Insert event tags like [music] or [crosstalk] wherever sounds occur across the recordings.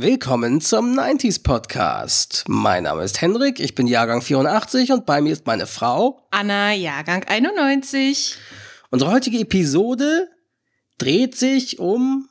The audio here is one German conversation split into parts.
Willkommen zum 90s Podcast. Mein Name ist Hendrik, ich bin Jahrgang 84 und bei mir ist meine Frau Anna, Jahrgang 91. Unsere heutige Episode dreht sich um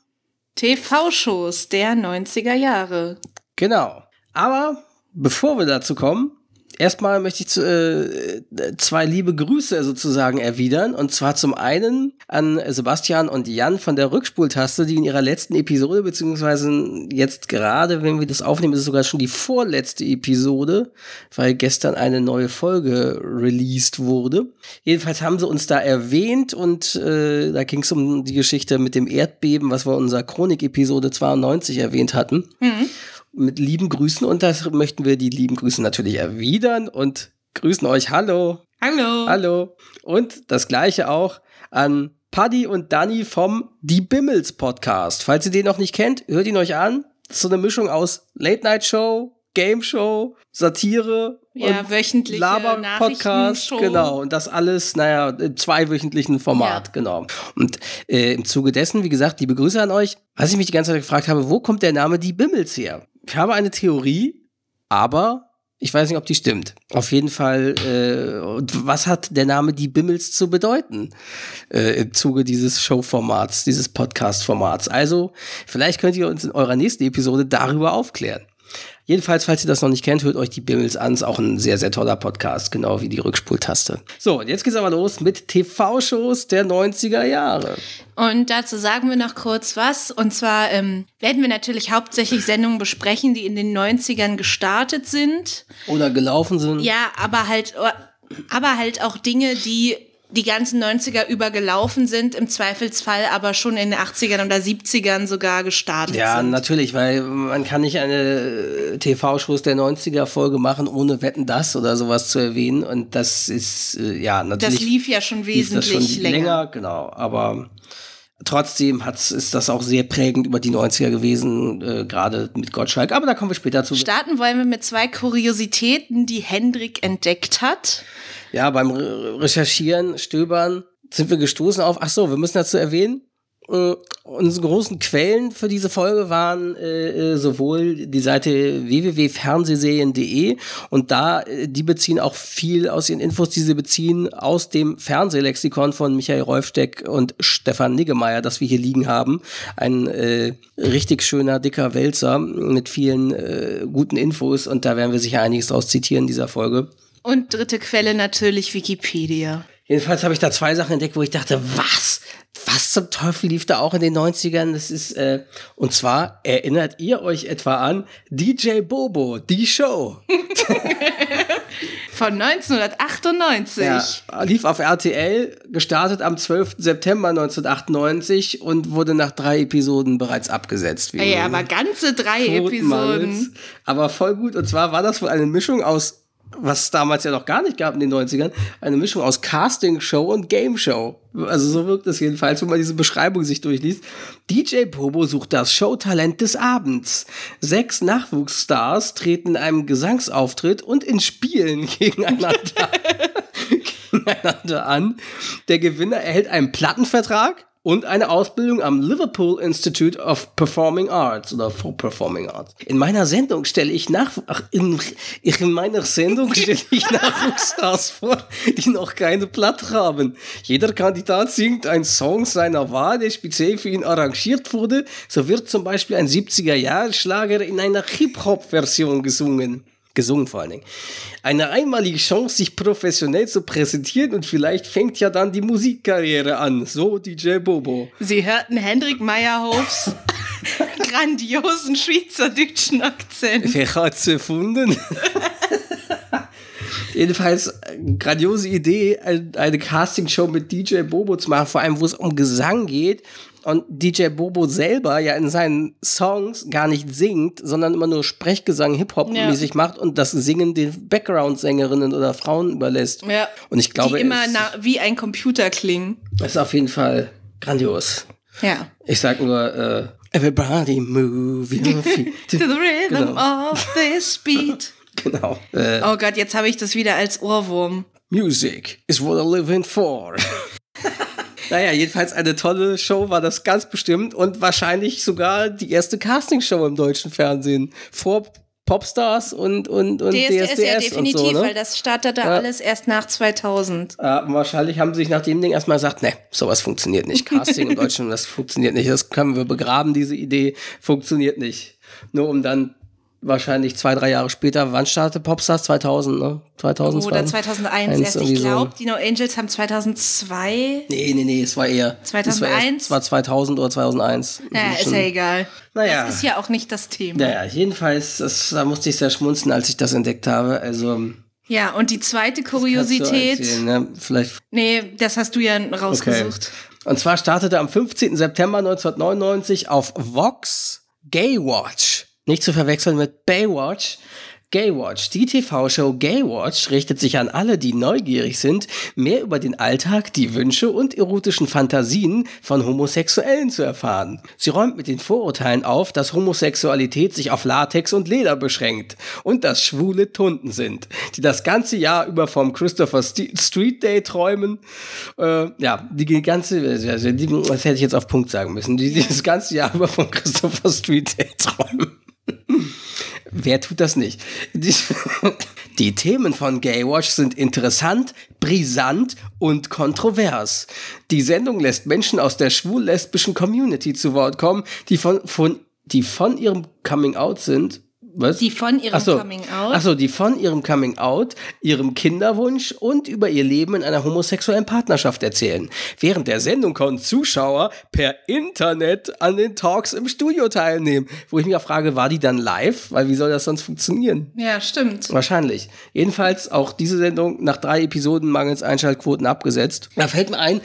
TV-Shows der 90er Jahre. Genau. Aber bevor wir dazu kommen, erstmal möchte ich zu, äh, zwei liebe Grüße sozusagen erwidern. Und zwar zum einen an Sebastian und Jan von der Rückspultaste, die in ihrer letzten Episode, beziehungsweise jetzt gerade, wenn wir das aufnehmen, ist es sogar schon die vorletzte Episode, weil gestern eine neue Folge released wurde. Jedenfalls haben sie uns da erwähnt und äh, da ging es um die Geschichte mit dem Erdbeben, was wir in unserer Chronik-Episode 92 erwähnt hatten. Mhm mit lieben Grüßen und das möchten wir die lieben Grüßen natürlich erwidern und grüßen euch. Hallo. Hallo. Hallo. Und das gleiche auch an Paddy und Danny vom Die Bimmels Podcast. Falls ihr den noch nicht kennt, hört ihn euch an. Das ist so eine Mischung aus Late Night Show, Game Show, Satire ja, und wöchentliche Laber Podcast, genau und das alles, naja, in zweiwöchentlichen Format, ja. genau. Und äh, im Zuge dessen, wie gesagt, liebe Grüße an euch. Was ich mich die ganze Zeit gefragt habe, wo kommt der Name Die Bimmels her? Ich habe eine Theorie, aber ich weiß nicht, ob die stimmt. Auf jeden Fall, äh, was hat der Name Die Bimmels zu bedeuten äh, im Zuge dieses Showformats, dieses Podcast-Formats? Also, vielleicht könnt ihr uns in eurer nächsten Episode darüber aufklären. Jedenfalls, falls ihr das noch nicht kennt, hört euch die Bimmels an. Ist auch ein sehr, sehr toller Podcast, genau wie die Rückspultaste. So, und jetzt geht's aber los mit TV-Shows der 90er Jahre. Und dazu sagen wir noch kurz was. Und zwar ähm, werden wir natürlich hauptsächlich Sendungen besprechen, die in den 90ern gestartet sind. Oder gelaufen sind. Ja, aber halt, aber halt auch Dinge, die die ganzen 90er über gelaufen sind, im Zweifelsfall aber schon in den 80ern oder 70ern sogar gestartet ja, sind. Ja, natürlich, weil man kann nicht eine TV-Shows der 90er-Folge machen, ohne Wetten das oder sowas zu erwähnen. Und das ist, äh, ja, natürlich. Das lief ja schon wesentlich schon länger. länger. Genau, aber Trotzdem hat's, ist das auch sehr prägend über die 90er gewesen, äh, gerade mit Gottschalk. Aber da kommen wir später zu. Starten wollen wir mit zwei Kuriositäten, die Hendrik entdeckt hat. Ja, beim Recherchieren, Stöbern sind wir gestoßen auf, ach so, wir müssen dazu erwähnen, äh, unsere großen Quellen für diese Folge waren äh, äh sowohl die Seite www.fernsehserien.de und da, äh, die beziehen auch viel aus ihren Infos, die sie beziehen aus dem Fernsehlexikon von Michael Rolfsteck und Stefan Niggemeier, das wir hier liegen haben. Ein äh, richtig schöner, dicker Wälzer mit vielen äh, guten Infos und da werden wir sicher einiges draus zitieren in dieser Folge. Und dritte Quelle natürlich Wikipedia. Jedenfalls habe ich da zwei Sachen entdeckt, wo ich dachte, was? Was zum Teufel lief da auch in den 90ern? Das ist, äh, und zwar erinnert ihr euch etwa an DJ Bobo, die Show. [laughs] Von 1998. Ja, lief auf RTL, gestartet am 12. September 1998 und wurde nach drei Episoden bereits abgesetzt. Ja, aber ganze drei Episoden. Aber voll gut. Und zwar war das wohl eine Mischung aus was es damals ja noch gar nicht gab in den 90ern, eine Mischung aus Casting-Show und Game-Show. Also so wirkt es jedenfalls, wenn man diese Beschreibung sich durchliest. DJ Bobo sucht das Showtalent des Abends. Sechs Nachwuchsstars treten in einem Gesangsauftritt und in Spielen [laughs] gegeneinander, [laughs] gegeneinander an. Der Gewinner erhält einen Plattenvertrag und eine Ausbildung am Liverpool Institute of Performing Arts oder for Performing Arts. In meiner Sendung stelle ich nach, ach, in, in meiner Sendung stelle ich [laughs] Nachwuchsstars vor, die noch keine Platte haben. Jeder Kandidat singt einen Song seiner Wahl, der speziell für ihn arrangiert wurde. So wird zum Beispiel ein 70er-Jahre-Schlager in einer Hip-Hop-Version gesungen gesungen vor allen Dingen. Eine einmalige Chance, sich professionell zu präsentieren und vielleicht fängt ja dann die Musikkarriere an. So DJ Bobo. Sie hörten Hendrik Meyerhofs [laughs] grandiosen schweizerdeutschen Akzent. Wer hat's erfunden? [laughs] Jedenfalls, grandiose Idee, eine Castingshow mit DJ Bobo zu machen, vor allem wo es um Gesang geht und DJ Bobo selber ja in seinen Songs gar nicht singt, sondern immer nur Sprechgesang Hip-Hop-mäßig ja. macht und das Singen den Background-Sängerinnen oder Frauen überlässt. Ja. Und ich glaube. Die immer wie ein Computer klingen. Das ist auf jeden Fall grandios. Ja. Ich sag nur, äh, Everybody move your [laughs] feet. to the rhythm genau. of this [laughs] beat. genau. Äh, oh Gott, jetzt habe ich das wieder als Ohrwurm. Music is what I live in for. [laughs] Naja, jedenfalls eine tolle Show war das ganz bestimmt und wahrscheinlich sogar die erste Castingshow im deutschen Fernsehen. Vor Popstars und, und, und DSDS, DSDS ja, definitiv, und so, ne? weil das startete ja. alles erst nach 2000. Ja, wahrscheinlich haben sie sich nach dem Ding erstmal gesagt, ne, sowas funktioniert nicht. Casting in [laughs] Deutschland, das funktioniert nicht. Das können wir begraben, diese Idee funktioniert nicht. Nur um dann wahrscheinlich zwei, drei Jahre später, wann startete Popstars? 2000, ne? 2002? Oder 2001 erst. Ich glaube, die No Angels haben 2002. Nee, nee, nee, es war eher. 2001? Es war, war 2000 oder 2001. Ja, ist ja egal. Naja. Das ist ja auch nicht das Thema. Naja, jedenfalls, das, da musste ich sehr schmunzen, als ich das entdeckt habe. Also. Ja, und die zweite Kuriosität. Erzählen, ne? Vielleicht. Nee, das hast du ja rausgesucht. Okay. Und zwar startete am 15. September 1999 auf Vox Gay Watch nicht zu verwechseln mit Baywatch. Gaywatch. Die TV-Show Gaywatch richtet sich an alle, die neugierig sind, mehr über den Alltag, die Wünsche und erotischen Fantasien von Homosexuellen zu erfahren. Sie räumt mit den Vorurteilen auf, dass Homosexualität sich auf Latex und Leder beschränkt und dass Schwule Tunden sind, die das ganze Jahr über vom Christopher St Street Day träumen. Äh, ja, die ganze, also das hätte ich jetzt auf Punkt sagen müssen, die, die das ganze Jahr über vom Christopher Street Day träumen. Wer tut das nicht? Die, [laughs] die, Themen von Gaywatch sind interessant, brisant und kontrovers. Die Sendung lässt Menschen aus der schwul-lesbischen Community zu Wort kommen, die von, von, die von ihrem Coming Out sind was? Die von ihrem so. Coming Out. Achso, die von ihrem Coming Out, ihrem Kinderwunsch und über ihr Leben in einer homosexuellen Partnerschaft erzählen. Während der Sendung konnten Zuschauer per Internet an den Talks im Studio teilnehmen. Wo ich mich auch frage, war die dann live? Weil wie soll das sonst funktionieren? Ja, stimmt. Wahrscheinlich. Jedenfalls auch diese Sendung nach drei Episoden mangels Einschaltquoten abgesetzt. Da fällt mir ein,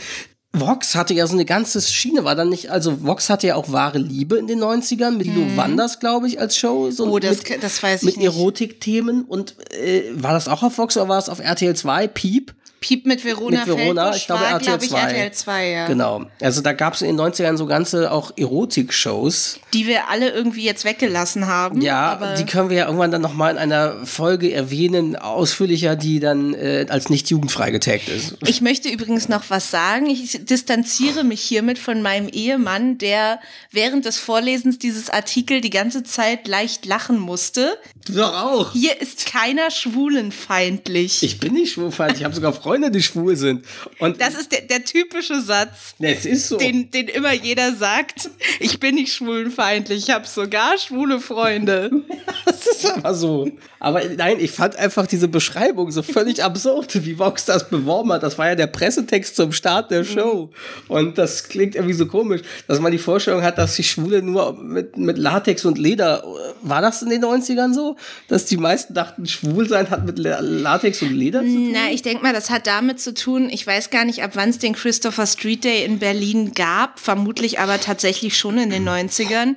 Vox hatte ja so eine ganze Schiene, war dann nicht, also Vox hatte ja auch wahre Liebe in den 90ern mit Lilo mhm. Wanders, glaube ich, als Show. So oh, das, mit, das weiß ich Mit Erotikthemen und äh, war das auch auf Vox oder war es auf RTL 2? Piep? Piep mit Verona, mit Verona Feldbusch ich glaube war, RTL 2. Ich, RTL 2 ja. Genau. Also da gab es in den 90ern so ganze auch Erotik-Shows. Die wir alle irgendwie jetzt weggelassen haben. Ja, die können wir ja irgendwann dann nochmal in einer Folge erwähnen, ausführlicher, die dann äh, als nicht jugendfrei getaggt ist. Ich möchte übrigens noch was sagen. Ich distanziere mich hiermit von meinem Ehemann, der während des Vorlesens dieses Artikel die ganze Zeit leicht lachen musste. Du doch auch. Hier ist keiner schwulenfeindlich. Ich bin nicht schwulenfeindlich. Ich habe sogar Freunde, die schwul sind. Und das ist der, der typische Satz, so. den, den immer jeder sagt. Ich bin nicht schwulenfeindlich. Ich habe sogar schwule Freunde. [laughs] das ist aber so. Aber nein, ich fand einfach diese Beschreibung so völlig absurd, wie Vox das beworben hat. Das war ja der Pressetext zum Start der Show. Und das klingt irgendwie so komisch, dass man die Vorstellung hat, dass die Schwule nur mit, mit Latex und Leder. War das in den 90ern so? Dass die meisten dachten, schwul sein hat mit Latex und Leder zu tun? Na, ich denke mal, das hat damit zu tun, ich weiß gar nicht, ab wann es den Christopher Street Day in Berlin gab, vermutlich aber tatsächlich schon in den 90ern.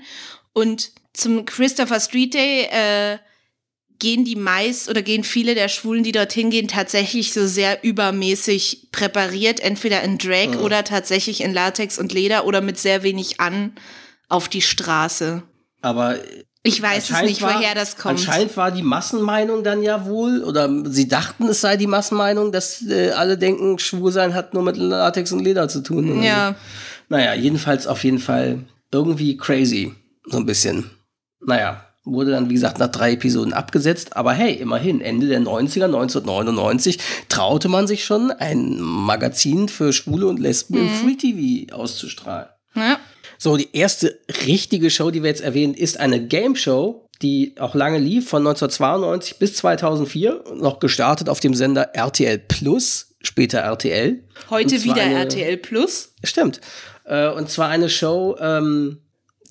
Und zum Christopher Street Day äh, gehen die meist oder gehen viele der Schwulen, die dorthin gehen, tatsächlich so sehr übermäßig präpariert, entweder in Drag ja. oder tatsächlich in Latex und Leder oder mit sehr wenig an auf die Straße. Aber ich weiß es nicht, war, woher das kommt. Anscheinend war die Massenmeinung dann ja wohl, oder sie dachten, es sei die Massenmeinung, dass äh, alle denken, schwul sein hat nur mit Latex und Leder zu tun. Ja. So. Naja, jedenfalls auf jeden Fall irgendwie crazy. So ein bisschen. Naja, wurde dann, wie gesagt, nach drei Episoden abgesetzt. Aber hey, immerhin, Ende der 90er, 1999, traute man sich schon, ein Magazin für Schwule und Lesben mhm. im Free TV auszustrahlen. Ja. So, die erste richtige Show, die wir jetzt erwähnen, ist eine Game Show, die auch lange lief, von 1992 bis 2004, noch gestartet auf dem Sender RTL Plus, später RTL. Heute wieder eine, RTL Plus. Stimmt. Äh, und zwar eine Show, ähm,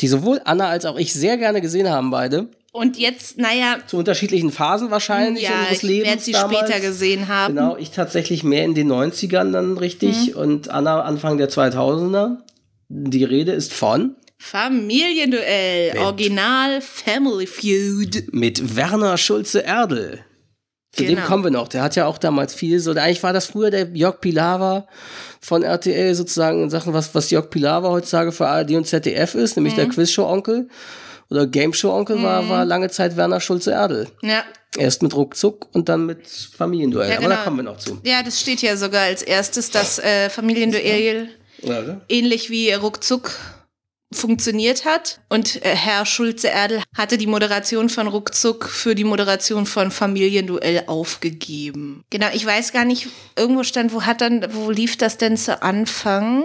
die sowohl Anna als auch ich sehr gerne gesehen haben, beide. Und jetzt, naja. Zu unterschiedlichen Phasen wahrscheinlich ja, unseres Lebens. Ich werde sie damals. später gesehen haben. Genau, ich tatsächlich mehr in den 90ern dann richtig mhm. und Anna Anfang der 2000er. Die Rede ist von Familienduell, Original Family Feud. Mit Werner Schulze-Erdel. Zu genau. dem kommen wir noch. Der hat ja auch damals viel so. Eigentlich war das früher der Jörg Pilawa von RTL sozusagen in Sachen, was, was Jörg Pilawa heutzutage für ARD und ZDF ist, nämlich mhm. der Quizshow-Onkel oder Game-Show-Onkel mhm. war, war lange Zeit Werner Schulze-Erdel. Ja. Erst mit Ruckzuck und dann mit Familienduell. Ja, genau. Aber da genau. kommen wir noch zu. Ja, das steht ja sogar als erstes, das äh, Familienduell Ja, Ähnlich wie ruckzuck funktioniert hat. Und äh, Herr Schulze-Erdel hatte die Moderation von Ruckzuck für die Moderation von Familienduell aufgegeben. Genau, ich weiß gar nicht, irgendwo stand, wo hat dann, wo lief das denn zu Anfang?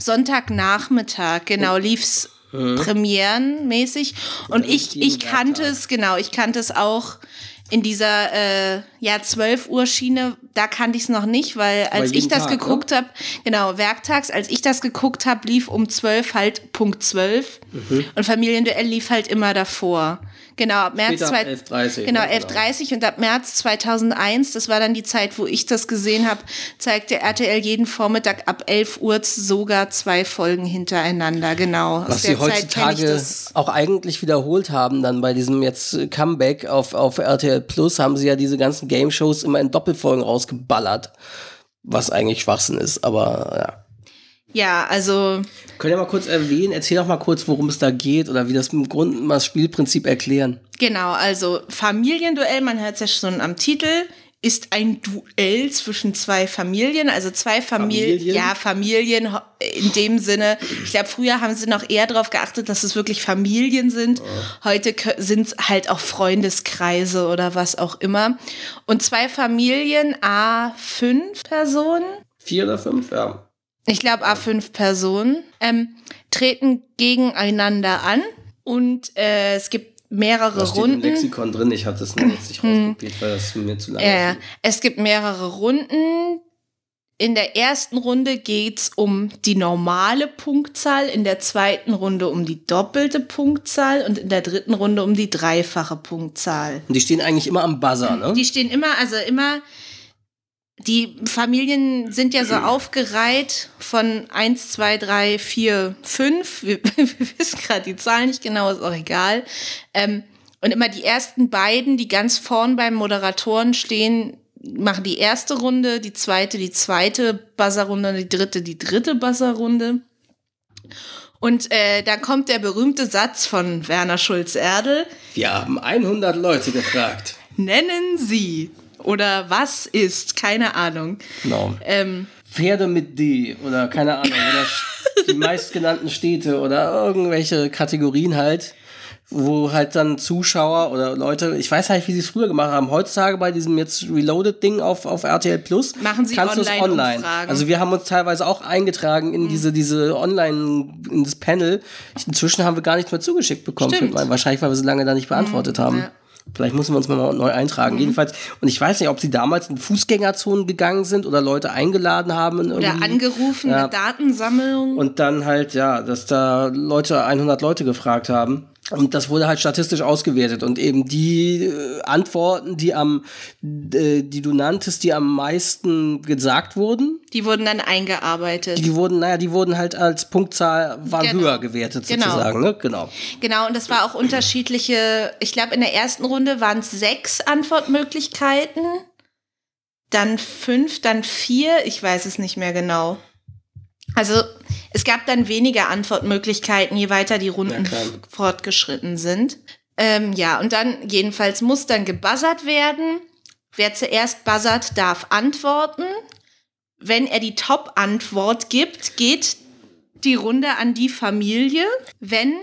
Sonntagnachmittag, genau, lief's mhm. premierenmäßig. Und ich, ich kannte es, genau, ich kannte es auch in dieser äh, ja 12 Uhr Schiene, da kannte ich es noch nicht, weil als ich das Tag, geguckt habe, genau, werktags, als ich das geguckt habe, lief um 12 halt Punkt 12 mhm. und Familienduell lief halt immer davor. Genau, ab März zwei, 11.30 Genau, 11.30 genau. und ab März 2001, das war dann die Zeit, wo ich das gesehen habe, zeigte RTL jeden Vormittag ab 11 Uhr sogar zwei Folgen hintereinander, genau. Was sie heutzutage auch eigentlich wiederholt haben, dann bei diesem jetzt Comeback auf, auf RTL Plus, haben sie ja diese ganzen Game-Shows immer in Doppelfolgen rausgeballert. Was eigentlich Schwachsinn ist, aber ja. Ja, also. Könnt ihr mal kurz erwähnen, erzähl doch mal kurz, worum es da geht oder wie das im Grunde mal das Spielprinzip erklären. Genau, also Familienduell, man hört es ja schon am Titel, ist ein Duell zwischen zwei Familien, also zwei Familien, Familien? ja, Familien in dem Sinne. Ich glaube, früher haben sie noch eher darauf geachtet, dass es wirklich Familien sind. Heute sind es halt auch Freundeskreise oder was auch immer. Und zwei Familien, A, fünf Personen. Vier oder fünf, ja ich glaube A5 Personen, ähm, treten gegeneinander an und äh, es gibt mehrere das steht Runden. Im Lexikon drin, ich hatte es noch nicht [laughs] hm. rauskopiert, weil das mir zu lange ja, ist. Es gibt mehrere Runden. In der ersten Runde geht es um die normale Punktzahl, in der zweiten Runde um die doppelte Punktzahl und in der dritten Runde um die dreifache Punktzahl. Und die stehen eigentlich immer am Buzzer, ne? Die stehen immer, also immer die Familien sind ja so [clears throat] aufgereiht von 1, 2, 3, 4, 5. Wir, [laughs] wir wissen gerade die Zahlen nicht genau, ist auch egal. Ähm, und immer die ersten beiden, die ganz vorn beim Moderatoren stehen, machen die erste Runde, die zweite, die zweite Buzzerrunde, die dritte, die dritte Buzzerrunde. Und äh, da kommt der berühmte Satz von Werner Schulz-Erdel. Wir haben 100 Leute gefragt. Nennen Sie oder was ist, keine Ahnung. Genau. Ähm, Pferde mit D oder keine Ahnung, oder [laughs] die meistgenannten Städte oder irgendwelche Kategorien halt, wo halt dann Zuschauer oder Leute, ich weiß halt, wie sie es früher gemacht haben. Heutzutage bei diesem jetzt Reloaded-Ding auf, auf RTL Plus machen sie kannst online, online. Umfragen. Also wir haben uns teilweise auch eingetragen in mhm. diese, diese Online, in das Panel. Inzwischen haben wir gar nichts mehr zugeschickt bekommen. Wahrscheinlich, weil wir so lange da nicht beantwortet mhm, haben. Ja. Vielleicht müssen wir uns mal neu eintragen. Mhm. Jedenfalls, und ich weiß nicht, ob sie damals in Fußgängerzonen gegangen sind oder Leute eingeladen haben. Oder angerufen ja. Datensammlung. Und dann halt, ja, dass da Leute 100 Leute gefragt haben. Und das wurde halt statistisch ausgewertet und eben die äh, Antworten, die am, äh, die du nanntest, die am meisten gesagt wurden. Die wurden dann eingearbeitet. Die wurden, naja, die wurden halt als Punktzahl war genau. höher gewertet genau. sozusagen, ne? Genau. Genau, und das war auch unterschiedliche, ich glaube in der ersten Runde waren es sechs Antwortmöglichkeiten, dann fünf, dann vier, ich weiß es nicht mehr genau. Also es gab dann weniger Antwortmöglichkeiten, je weiter die Runden ja, fortgeschritten sind. Ähm, ja, und dann jedenfalls muss dann gebuzzert werden. Wer zuerst buzzert, darf antworten. Wenn er die Top-Antwort gibt, geht die Runde an die Familie. Wenn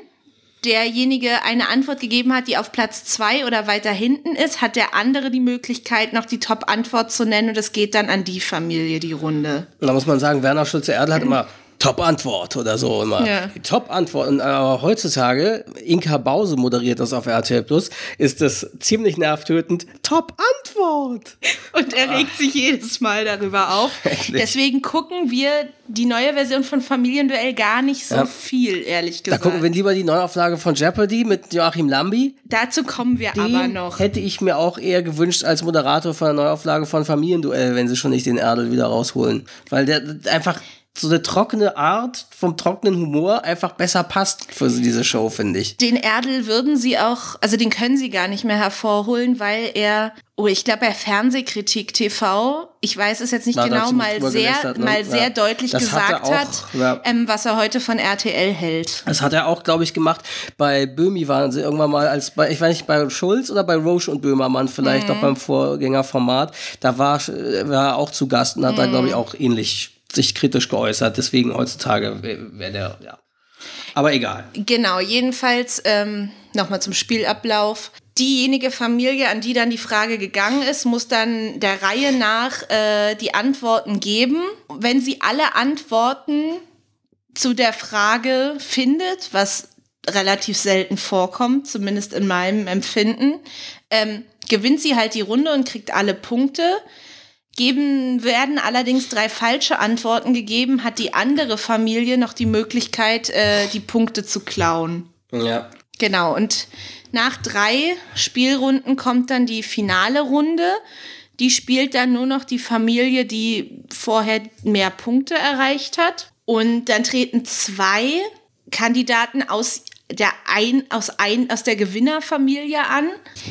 derjenige eine Antwort gegeben hat, die auf Platz zwei oder weiter hinten ist, hat der andere die Möglichkeit, noch die Top-Antwort zu nennen und es geht dann an die Familie, die Runde. Da muss man sagen, Werner Schulze-Erdl hat immer Top-Antwort oder so immer. Ja. Top-Antwort. Und aber heutzutage, Inka Bause moderiert das auf RTL Plus, ist das ziemlich nervtötend. Top-Antwort! [laughs] Und er regt Ach. sich jedes Mal darüber auf. [laughs] Deswegen gucken wir die neue Version von Familienduell gar nicht so ja. viel, ehrlich gesagt. Da gucken wir lieber die Neuauflage von Jeopardy mit Joachim Lambi. Dazu kommen wir den aber noch. Hätte ich mir auch eher gewünscht als Moderator von der Neuauflage von Familienduell, wenn sie schon nicht den Erdel wieder rausholen. Weil der einfach so eine trockene Art vom trockenen Humor einfach besser passt für diese Show, finde ich. Den Erdel würden sie auch, also den können sie gar nicht mehr hervorholen, weil er, oh, ich glaube bei Fernsehkritik TV, ich weiß es jetzt nicht War genau, mal sehr, ne? mal sehr ja. deutlich das gesagt hat, auch, hat ja. ähm, was er heute von RTL hält. Das hat er auch, glaube ich, gemacht. Bei Böhmi waren sie irgendwann mal als bei, ich weiß nicht, bei Schulz oder bei Roche und Böhmermann vielleicht, mhm. auch beim Vorgängerformat. Da war, war er auch zu Gast und hat mhm. da, glaube ich, auch ähnlich sich kritisch geäußert. Deswegen heutzutage wäre der, ja. Aber egal. Genau, jedenfalls ähm, nochmal zum Spielablauf. Diejenige Familie, an die dann die Frage gegangen ist, muss dann der Reihe nach äh, die Antworten geben. Wenn sie alle Antworten zu der Frage findet, was relativ selten vorkommt, zumindest in meinem Empfinden, ähm, gewinnt sie halt die Runde und kriegt alle Punkte. Geben werden allerdings drei falsche Antworten gegeben, hat die andere Familie noch die Möglichkeit, äh, die Punkte zu klauen. Ja. Genau, und nach drei Spielrunden kommt dann die finale Runde. Die spielt dann nur noch die Familie, die vorher mehr Punkte erreicht hat. Und dann treten zwei Kandidaten aus der ein, aus, ein, aus der Gewinnerfamilie an.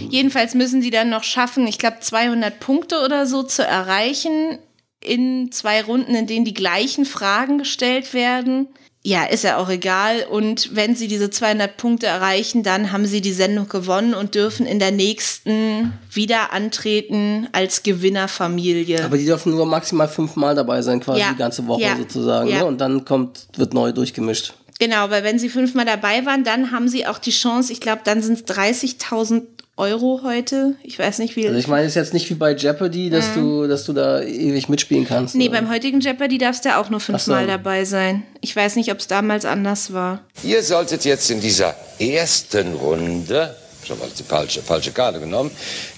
Jedenfalls müssen die dann noch schaffen, ich glaube, 200 Punkte oder so zu erreichen in zwei Runden, in denen die gleichen Fragen gestellt werden. Ja, ist ja auch egal. Und wenn sie diese 200 Punkte erreichen, dann haben sie die Sendung gewonnen und dürfen in der nächsten wieder antreten als Gewinnerfamilie. Aber die dürfen nur maximal fünfmal dabei sein, quasi ja. die ganze Woche ja. sozusagen. Ja. Ne? Und dann kommt, wird neu durchgemischt. Genau, weil wenn sie fünfmal dabei waren, dann haben sie auch die Chance, ich glaube, dann sind es 30.000 Euro heute. Ich weiß nicht, wie. Also ich meine, es ist jetzt nicht wie bei Jeopardy, dass, mhm. du, dass du da ewig mitspielen kannst. Nee, oder? beim heutigen Jeopardy darfst du auch nur fünfmal so. dabei sein. Ich weiß nicht, ob es damals anders war. Ihr solltet jetzt in dieser ersten Runde, schon mal die falsche, falsche Karte genommen,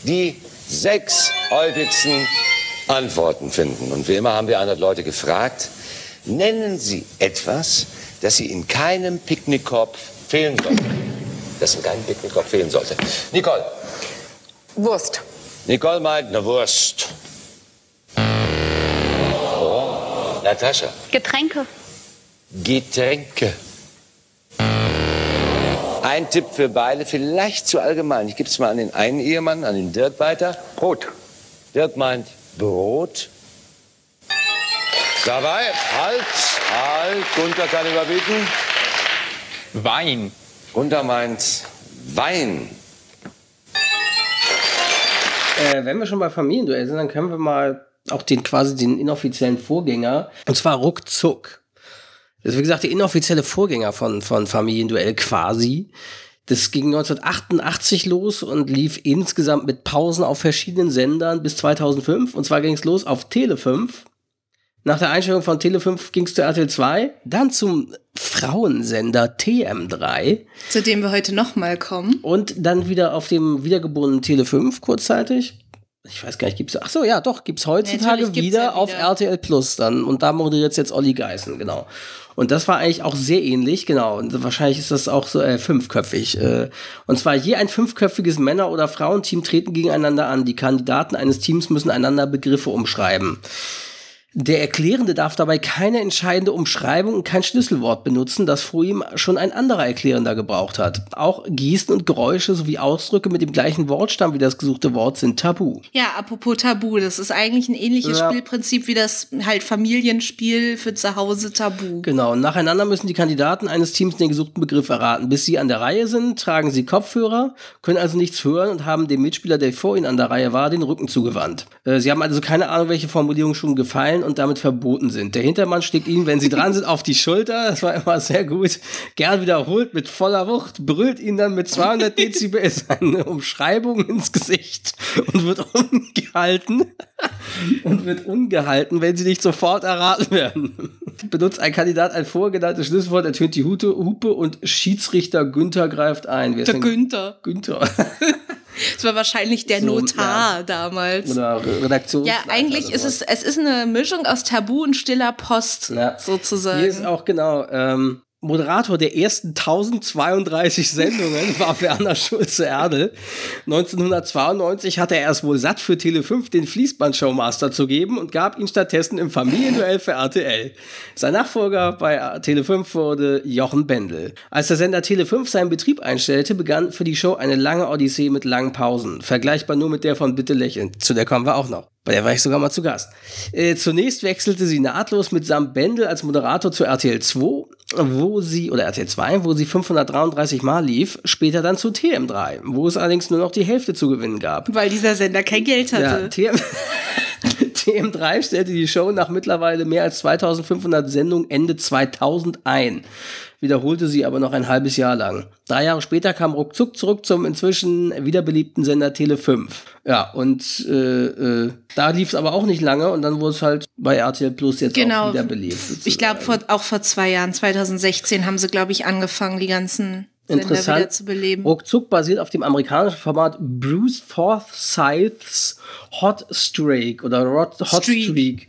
die sechs häufigsten Antworten finden. Und wie immer haben wir 100 Leute gefragt, nennen Sie etwas, dass sie in keinem Picknickkorb fehlen sollte. Das in keinem Picknickkorb fehlen sollte. Nicole. Wurst. Nicole meint eine Wurst. Oh. Natascha. Getränke. Getränke. Ein Tipp für beide, vielleicht zu allgemein. Ich gebe es mal an den einen Ehemann, an den Dirk weiter. Brot. Dirk meint Brot. Dabei, halt, halt, Gunther kann überbieten. Wein. Gunther meint Wein. Äh, wenn wir schon bei Familienduell sind, dann können wir mal auch den quasi den inoffiziellen Vorgänger, und zwar ruckzuck. Das ist wie gesagt der inoffizielle Vorgänger von, von Familienduell quasi. Das ging 1988 los und lief insgesamt mit Pausen auf verschiedenen Sendern bis 2005. Und zwar ging es los auf Tele 5 nach der Einstellung von Tele5 ging es zu RTL 2, dann zum Frauensender TM3. Zu dem wir heute nochmal kommen. Und dann wieder auf dem wiedergeborenen Tele5 kurzzeitig. Ich weiß gar nicht, gibt's Ach so, ja, doch, gibt's heutzutage ja, gibt's wieder, ja wieder, auf RTL Plus dann und da moderiert jetzt Olli Geißen, genau. Und das war eigentlich auch sehr ähnlich, genau. Und wahrscheinlich ist das auch so äh, fünfköpfig. Äh, und zwar je ein fünfköpfiges Männer- oder Frauenteam treten gegeneinander an. Die Kandidaten eines Teams müssen einander Begriffe umschreiben. Der Erklärende darf dabei keine entscheidende Umschreibung und kein Schlüsselwort benutzen, das vor ihm schon ein anderer Erklärender gebraucht hat. Auch Gesten und Geräusche sowie Ausdrücke mit dem gleichen Wortstamm wie das gesuchte Wort sind tabu. Ja, apropos tabu, das ist eigentlich ein ähnliches ja. Spielprinzip wie das halt Familienspiel für zu Hause tabu. Genau, und nacheinander müssen die Kandidaten eines Teams den gesuchten Begriff erraten. Bis sie an der Reihe sind, tragen sie Kopfhörer, können also nichts hören und haben dem Mitspieler, der vor ihnen an der Reihe war, den Rücken zugewandt. Äh, sie haben also keine Ahnung, welche Formulierungen schon gefallen und damit verboten sind. Der Hintermann schlägt ihnen, wenn sie dran sind, auf die Schulter. Das war immer sehr gut. Gern wiederholt mit voller Wucht, brüllt ihnen dann mit 200 Dezibel seine Umschreibung ins Gesicht und wird ungehalten. und wird ungehalten, wenn sie nicht sofort erraten werden. Benutzt ein Kandidat ein vorgenanntes Schlüsselwort, ertönt die Hute, Hupe und Schiedsrichter Günther greift ein. Wer der Günther. Günther. [laughs] Das war wahrscheinlich der so, Notar ja. damals. Oder Redaktion. Ja, eigentlich ist es, es ist eine Mischung aus Tabu und stiller Post, ja. sozusagen. Hier ist auch genau, ähm, Moderator der ersten 1032 Sendungen war Werner Schulze-Erdel. 1992 hatte er es wohl satt, für Tele5 den Fließband-Showmaster zu geben und gab ihn stattdessen im Familienduell für RTL. Sein Nachfolger bei Tele5 wurde Jochen Bendel. Als der Sender Tele5 seinen Betrieb einstellte, begann für die Show eine lange Odyssee mit langen Pausen. Vergleichbar nur mit der von Bitte lächeln. Zu der kommen wir auch noch. Bei der war ich sogar mal zu Gast. Äh, zunächst wechselte sie nahtlos mit Sam Bendel als Moderator zu RTL 2, wo sie, oder RTL 2, wo sie 533 Mal lief, später dann zu TM3, wo es allerdings nur noch die Hälfte zu gewinnen gab. Weil dieser Sender kein Geld hatte. Ja, TM TM3 stellte die Show nach mittlerweile mehr als 2500 Sendungen Ende 2000 ein wiederholte sie aber noch ein halbes Jahr lang. Drei Jahre später kam ruckzuck zurück zum inzwischen wiederbeliebten Sender Tele 5. Ja, und äh, äh, da lief es aber auch nicht lange und dann wurde es halt bei RTL Plus jetzt genau. auch wiederbelebt. Ich glaube, auch vor zwei Jahren, 2016, haben sie, glaube ich, angefangen, die ganzen Interessant. wieder zu beleben. Ruckzuck basiert auf dem amerikanischen Format Bruce Forsyths Hot Streak oder Hot Streak. Streak.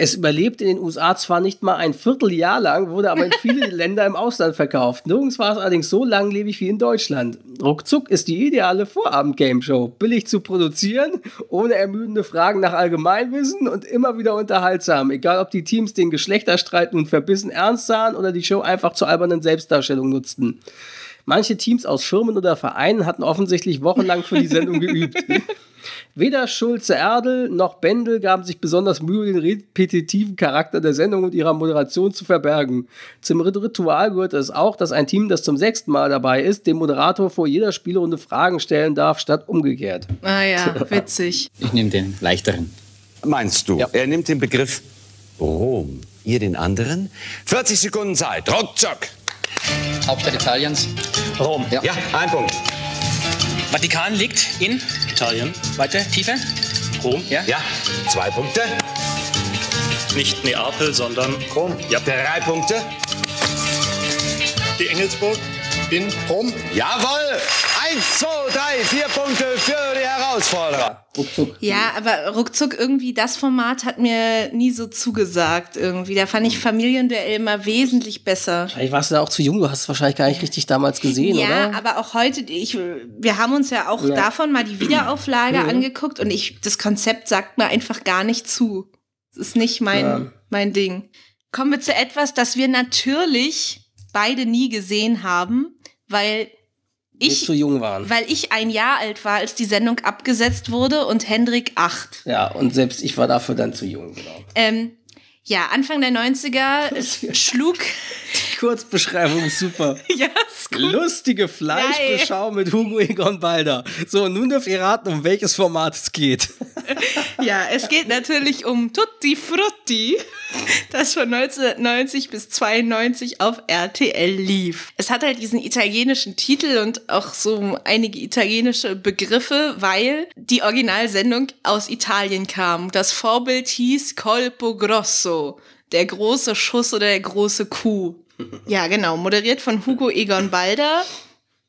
Es überlebt in den USA zwar nicht mal ein Vierteljahr lang, wurde aber in viele [laughs] Länder im Ausland verkauft. Nirgends war es allerdings so langlebig wie in Deutschland. Ruckzuck ist die ideale Vorabend-Game-Show. Billig zu produzieren, ohne ermüdende Fragen nach Allgemeinwissen und immer wieder unterhaltsam. Egal, ob die Teams den Geschlechterstreit nun verbissen ernst sahen oder die Show einfach zur albernen Selbstdarstellung nutzten. Manche Teams aus Firmen oder Vereinen hatten offensichtlich wochenlang für die Sendung geübt. [laughs] Weder Schulze Erdel noch Bendel gaben sich besonders Mühe, den repetitiven Charakter der Sendung und ihrer Moderation zu verbergen. Zum Ritual gehört es auch, dass ein Team, das zum sechsten Mal dabei ist, dem Moderator vor jeder Spielrunde Fragen stellen darf, statt umgekehrt. Ah ja, [laughs] witzig. Ich nehme den leichteren. Meinst du? Ja. Er nimmt den Begriff Rom. Ihr den anderen? 40 Sekunden Zeit. Ruckzuck. Hauptstadt Italiens. Rom. Ja, ja ein Punkt. Vatikan liegt in Italien. Weiter, tiefer? Rom. Ja. Ja, zwei Punkte. Nicht Neapel, sondern Rom. Ja. Drei Punkte. Die Engelsburg in Rom. Jawohl! Eins, zwei, drei, vier Punkte für die Herausforderer. Ruckzuck. Ja, aber ruckzuck irgendwie, das Format hat mir nie so zugesagt irgendwie. Da fand ich Familienduell immer wesentlich besser. Vielleicht warst du da auch zu jung, du hast es wahrscheinlich gar nicht richtig damals gesehen, ja, oder? Ja, aber auch heute, ich, wir haben uns ja auch ja. davon mal die Wiederauflage mhm. angeguckt und ich, das Konzept sagt mir einfach gar nicht zu. Das ist nicht mein, ja. mein Ding. Kommen wir zu etwas, das wir natürlich beide nie gesehen haben, weil ich zu jung waren. Weil ich ein Jahr alt war, als die Sendung abgesetzt wurde und Hendrik acht. Ja, und selbst ich war dafür dann zu jung, genau. Ähm, ja, Anfang der 90er [laughs] schlug. Kurzbeschreibung super. [laughs] ja, ist gut. Lustige Fleischbeschau mit Hugo Egon Balder. So, nun dürft ihr raten, um welches Format es geht. [laughs] ja, es geht natürlich um Tutti Frutti, das von 1990 bis 92 auf RTL lief. Es hat halt diesen italienischen Titel und auch so einige italienische Begriffe, weil die Originalsendung aus Italien kam. Das Vorbild hieß Colpo Grosso der große Schuss oder der große Kuh. Ja, genau, moderiert von Hugo Egon Balder,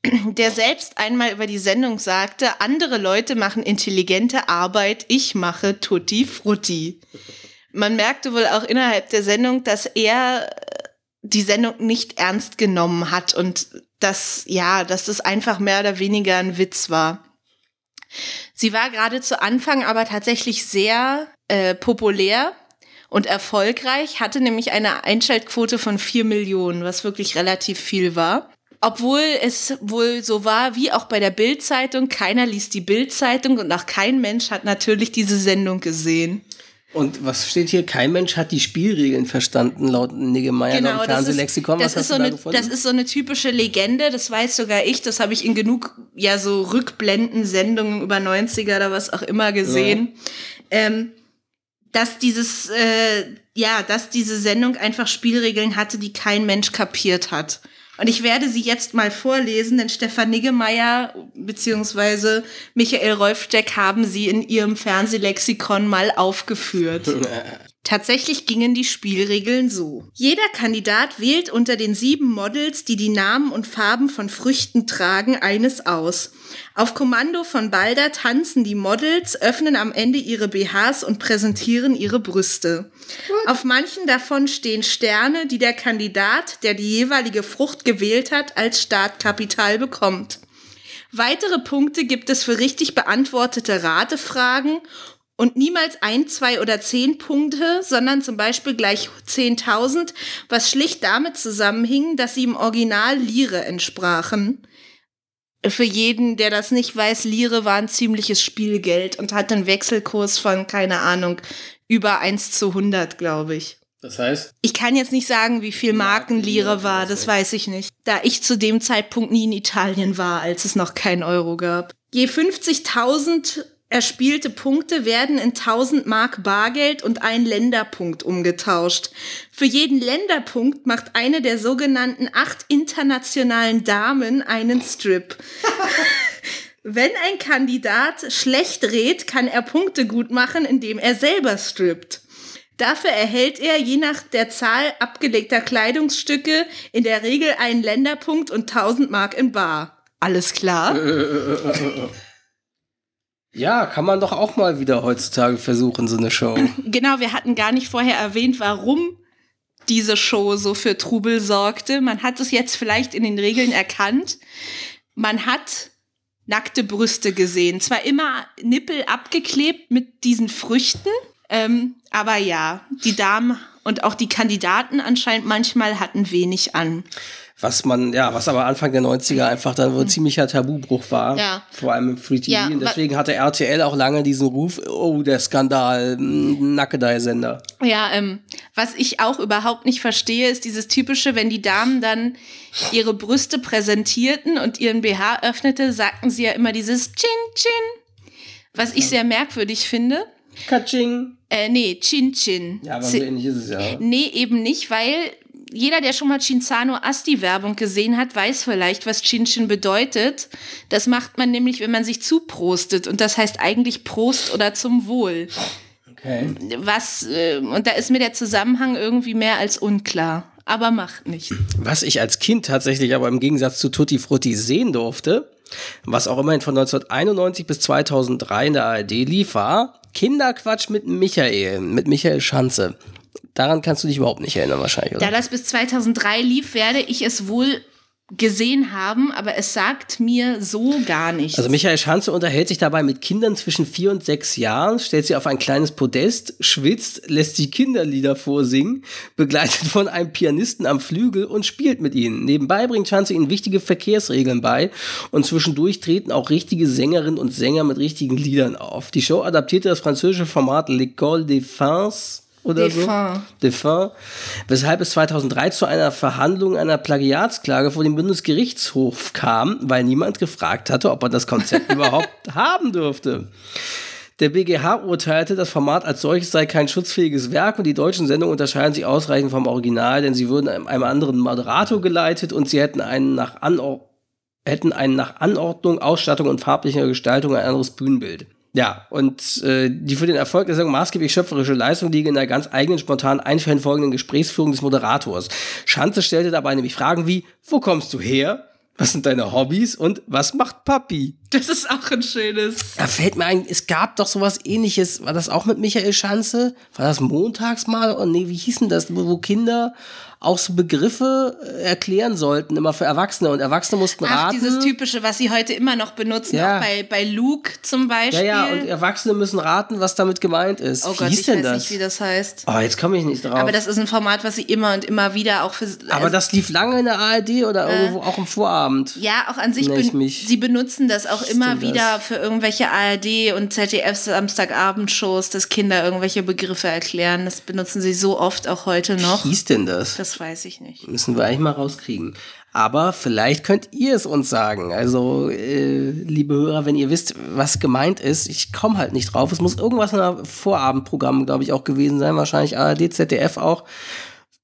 der selbst einmal über die Sendung sagte, andere Leute machen intelligente Arbeit, ich mache Tutti Frutti. Man merkte wohl auch innerhalb der Sendung, dass er äh, die Sendung nicht ernst genommen hat und dass, ja, dass es einfach mehr oder weniger ein Witz war. Sie war gerade zu Anfang aber tatsächlich sehr äh, populär und erfolgreich, hatte nämlich eine Einschaltquote von vier Millionen, was wirklich relativ viel war. Obwohl es wohl so war, wie auch bei der Bild-Zeitung, keiner liest die Bild-Zeitung und auch kein Mensch hat natürlich diese Sendung gesehen. Und was steht hier? Kein Mensch hat die Spielregeln verstanden, laut Niggemeier genau, im Fernsehlexikon. Das, ist, das, ist so da eine, das ist so eine typische Legende, das weiß sogar ich, das habe ich in genug, ja, so Rückblenden-Sendungen über 90er oder was auch immer gesehen. Ja. Ähm, dass dieses, äh, ja, dass diese Sendung einfach Spielregeln hatte, die kein Mensch kapiert hat. Und ich werde sie jetzt mal vorlesen, denn Stefan Niggemeier bzw. Michael Rolfsteck haben sie in ihrem Fernsehlexikon mal aufgeführt. [laughs] Tatsächlich gingen die Spielregeln so. Jeder Kandidat wählt unter den sieben Models, die die Namen und Farben von Früchten tragen, eines aus. Auf Kommando von Balder tanzen die Models, öffnen am Ende ihre BHs und präsentieren ihre Brüste. What? Auf manchen davon stehen Sterne, die der Kandidat, der die jeweilige Frucht gewählt hat, als Startkapital bekommt. Weitere Punkte gibt es für richtig beantwortete Ratefragen und niemals ein, zwei oder zehn Punkte, sondern zum Beispiel gleich 10.000, was schlicht damit zusammenhing, dass sie im Original Lire entsprachen. Für jeden, der das nicht weiß, Lire war ein ziemliches Spielgeld und hat einen Wechselkurs von, keine Ahnung, über 1 zu 100, glaube ich. Das heißt? Ich kann jetzt nicht sagen, wie viel Marken Lire war, das weiß ich nicht. Da ich zu dem Zeitpunkt nie in Italien war, als es noch kein Euro gab. Je 50.000 Erspielte Punkte werden in 1000 Mark Bargeld und ein Länderpunkt umgetauscht. Für jeden Länderpunkt macht eine der sogenannten acht internationalen Damen einen Strip. [laughs] Wenn ein Kandidat schlecht rät, kann er Punkte gut machen, indem er selber strippt. Dafür erhält er je nach der Zahl abgelegter Kleidungsstücke in der Regel einen Länderpunkt und 1000 Mark in Bar. Alles klar? [laughs] Ja, kann man doch auch mal wieder heutzutage versuchen, so eine Show. [laughs] Genau, wir hatten gar nicht vorher erwähnt, warum diese Show so für Trubel sorgte. Man hat es jetzt vielleicht in den Regeln erkannt. Man hat nackte Brüste gesehen. Zwar immer Nippel abgeklebt mit diesen Früchten, ähm, aber ja, die Damen und auch die Kandidaten anscheinend manchmal hatten wenig an was man, ja, was aber Anfang der 90er einfach dann wohl ein ziemlicher Tabubruch war. Ja. Vor allem im Free TV. Ja, und deswegen hatte RTL auch lange diesen Ruf, oh, der Skandal, Nackedei-Sender. Ja, ähm, was ich auch überhaupt nicht verstehe, ist dieses typische, wenn die Damen dann ihre Brüste präsentierten und ihren BH öffnete, sagten sie ja immer dieses Chin Chin, was ich sehr merkwürdig finde. Katsching. Äh, nee, Chin Chin. Ja, aber so ähnlich ist es ja. Nee, eben nicht, weil jeder, der schon mal Cinzano Asti Werbung gesehen hat, weiß vielleicht, was Chin Chin bedeutet. Das macht man nämlich, wenn man sich zuprostet. Und das heißt eigentlich Prost oder zum Wohl. Okay. Was, äh, und da ist mir der Zusammenhang irgendwie mehr als unklar. Aber macht nicht. Was ich als Kind tatsächlich aber im Gegensatz zu Tutti Frutti sehen durfte, was auch immerhin von 1991 bis 2003 in der ARD lief, war Kinderquatsch mit Michael, mit Michael Schanze. Daran kannst du dich überhaupt nicht erinnern, wahrscheinlich, oder? Da das bis 2003 lief, werde ich es wohl gesehen haben, aber es sagt mir so gar nichts. Also Michael Schanze unterhält sich dabei mit Kindern zwischen vier und sechs Jahren, stellt sie auf ein kleines Podest, schwitzt, lässt sie Kinderlieder vorsingen, begleitet von einem Pianisten am Flügel und spielt mit ihnen. Nebenbei bringt Schanze ihnen wichtige Verkehrsregeln bei und zwischendurch treten auch richtige Sängerinnen und Sänger mit richtigen Liedern auf. Die Show adaptierte das französische Format L'École des Fins oder Defin. so. Defin. Weshalb es 2003 zu einer Verhandlung einer Plagiatsklage vor dem Bundesgerichtshof kam, weil niemand gefragt hatte, ob er das Konzept [laughs] überhaupt haben dürfte. Der BGH urteilte, das Format als solches sei kein schutzfähiges Werk und die deutschen Sendungen unterscheiden sich ausreichend vom Original, denn sie würden einem anderen Moderator geleitet und sie hätten einen nach, Anor hätten einen nach Anordnung, Ausstattung und farblicher Gestaltung ein anderes Bühnenbild. Ja, und äh, die für den Erfolg der Sendung maßgeblich schöpferische Leistung liegen in der ganz eigenen, spontan einfällen folgenden Gesprächsführung des Moderators. Schanze stellte dabei nämlich Fragen wie, wo kommst du her? Was sind deine Hobbys und was macht Papi? Das ist auch ein schönes. Da fällt mir ein, es gab doch sowas ähnliches. War das auch mit Michael Schanze? War das montags mal? Oh nee, wie hießen das? Wo Kinder auch so Begriffe äh, erklären sollten, immer für Erwachsene. Und Erwachsene mussten Ach, raten. dieses typische, was sie heute immer noch benutzen, Ja. auch bei, bei Luke zum Beispiel. Ja, ja, und Erwachsene müssen raten, was damit gemeint ist. oh wie Gott, ich weiß das? nicht, wie das heißt. Oh, jetzt komme ich nicht drauf. Aber das ist ein Format, was sie immer und immer wieder auch für. Aber also- das lief lange in der ARD oder irgendwo auch im Vorabend. Ja, auch an sich, ben mich. sie benutzen das auch immer denn das? wieder für irgendwelche ARD und ZDF Samstagabendshows, dass Kinder irgendwelche Begriffe erklären. Das benutzen sie so oft auch heute noch. Wie hieß denn das? Das weiß ich nicht. Müssen wir eigentlich mal rauskriegen. Aber vielleicht könnt ihr es uns sagen. Also, äh, liebe Hörer, wenn ihr wisst, was gemeint ist, ich komme halt nicht drauf. Es muss irgendwas in einem Vorabendprogramm, glaube ich, auch gewesen sein. Wahrscheinlich ARD, ZDF auch.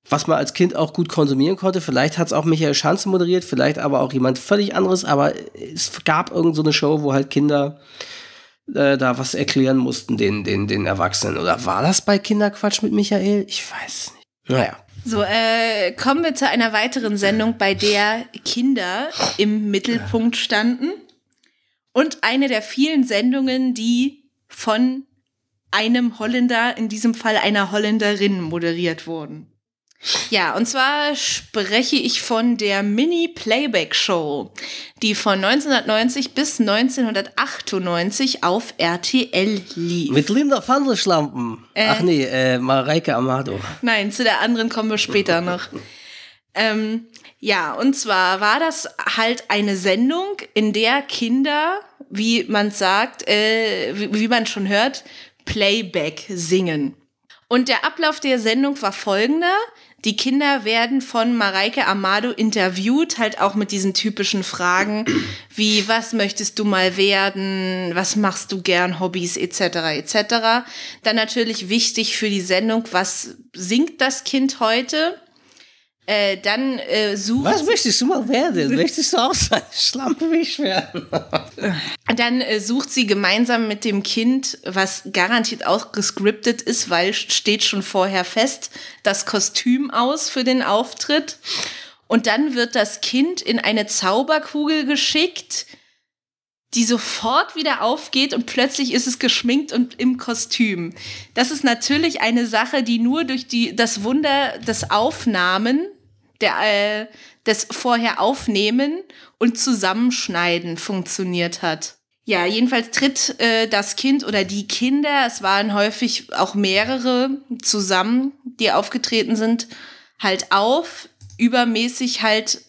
Was man als Kind auch gut konsumieren konnte. Vielleicht hat es auch Michael Schanze moderiert, vielleicht aber auch jemand völlig anderes. Aber es gab irgend so eine Show, wo halt Kinder äh, da was erklären mussten den, den, den Erwachsenen. Oder war das bei Kinderquatsch mit Michael? Ich weiß nicht. Naja. So, äh, kommen wir zu einer weiteren Sendung, bei der Kinder im Mittelpunkt standen. Und eine der vielen Sendungen, die von einem Holländer, in diesem Fall einer Holländerin, moderiert wurden. Ja, und zwar spreche ich von der Mini-Playback-Show, die von 1990 bis 1998 auf RTL lief. Mit Linda van der Schlampen. Ach nee, äh, Mareike Amado. Nein, zu der anderen kommen wir später noch. Ähm, ja, und zwar war das halt eine Sendung, in der Kinder, wie man sagt, äh, wie, wie man schon hört, Playback singen. Und der Ablauf der Sendung war folgender. Die Kinder werden von Mareike Amado interviewt, halt auch mit diesen typischen Fragen wie, was möchtest du mal werden, was machst du gern, Hobbys etc. etc. Dann natürlich wichtig für die Sendung, was singt das Kind heute? Äh, dann äh, sucht. Was möchtest du mal werden? möchtest du auch so eine Schlampe wie ich werden? [laughs] dann äh, sucht sie gemeinsam mit dem Kind, was garantiert auch gescriptet ist, weil steht schon vorher fest, das Kostüm aus für den Auftritt. Und dann wird das Kind in eine Zauberkugel geschickt, die sofort wieder aufgeht und plötzlich ist es geschminkt und im Kostüm. Das ist natürlich eine Sache, die nur durch die, das Wunder des Aufnahmen der, äh, das vorher aufnehmen und zusammenschneiden funktioniert hat. Ja, jedenfalls tritt äh, das Kind oder die Kinder, es waren häufig auch mehrere zusammen, die aufgetreten sind, halt auf, übermäßig halt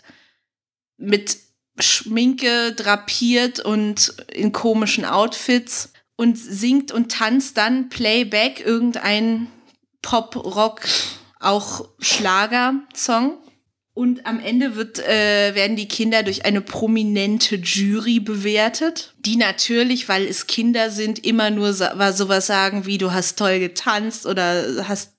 mit Schminke drapiert und in komischen Outfits und singt und tanzt dann Playback irgendein Pop, Rock, auch Schlager-Song. Und am Ende wird, äh, werden die Kinder durch eine prominente Jury bewertet, die natürlich, weil es Kinder sind, immer nur so, sowas sagen wie du hast toll getanzt oder hast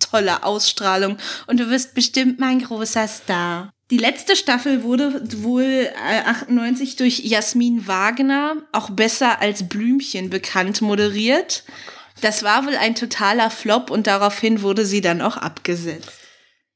tolle Ausstrahlung und du wirst bestimmt mein großer Star. Die letzte Staffel wurde wohl 98 äh, durch Jasmin Wagner, auch besser als Blümchen bekannt, moderiert. Das war wohl ein totaler Flop und daraufhin wurde sie dann auch abgesetzt.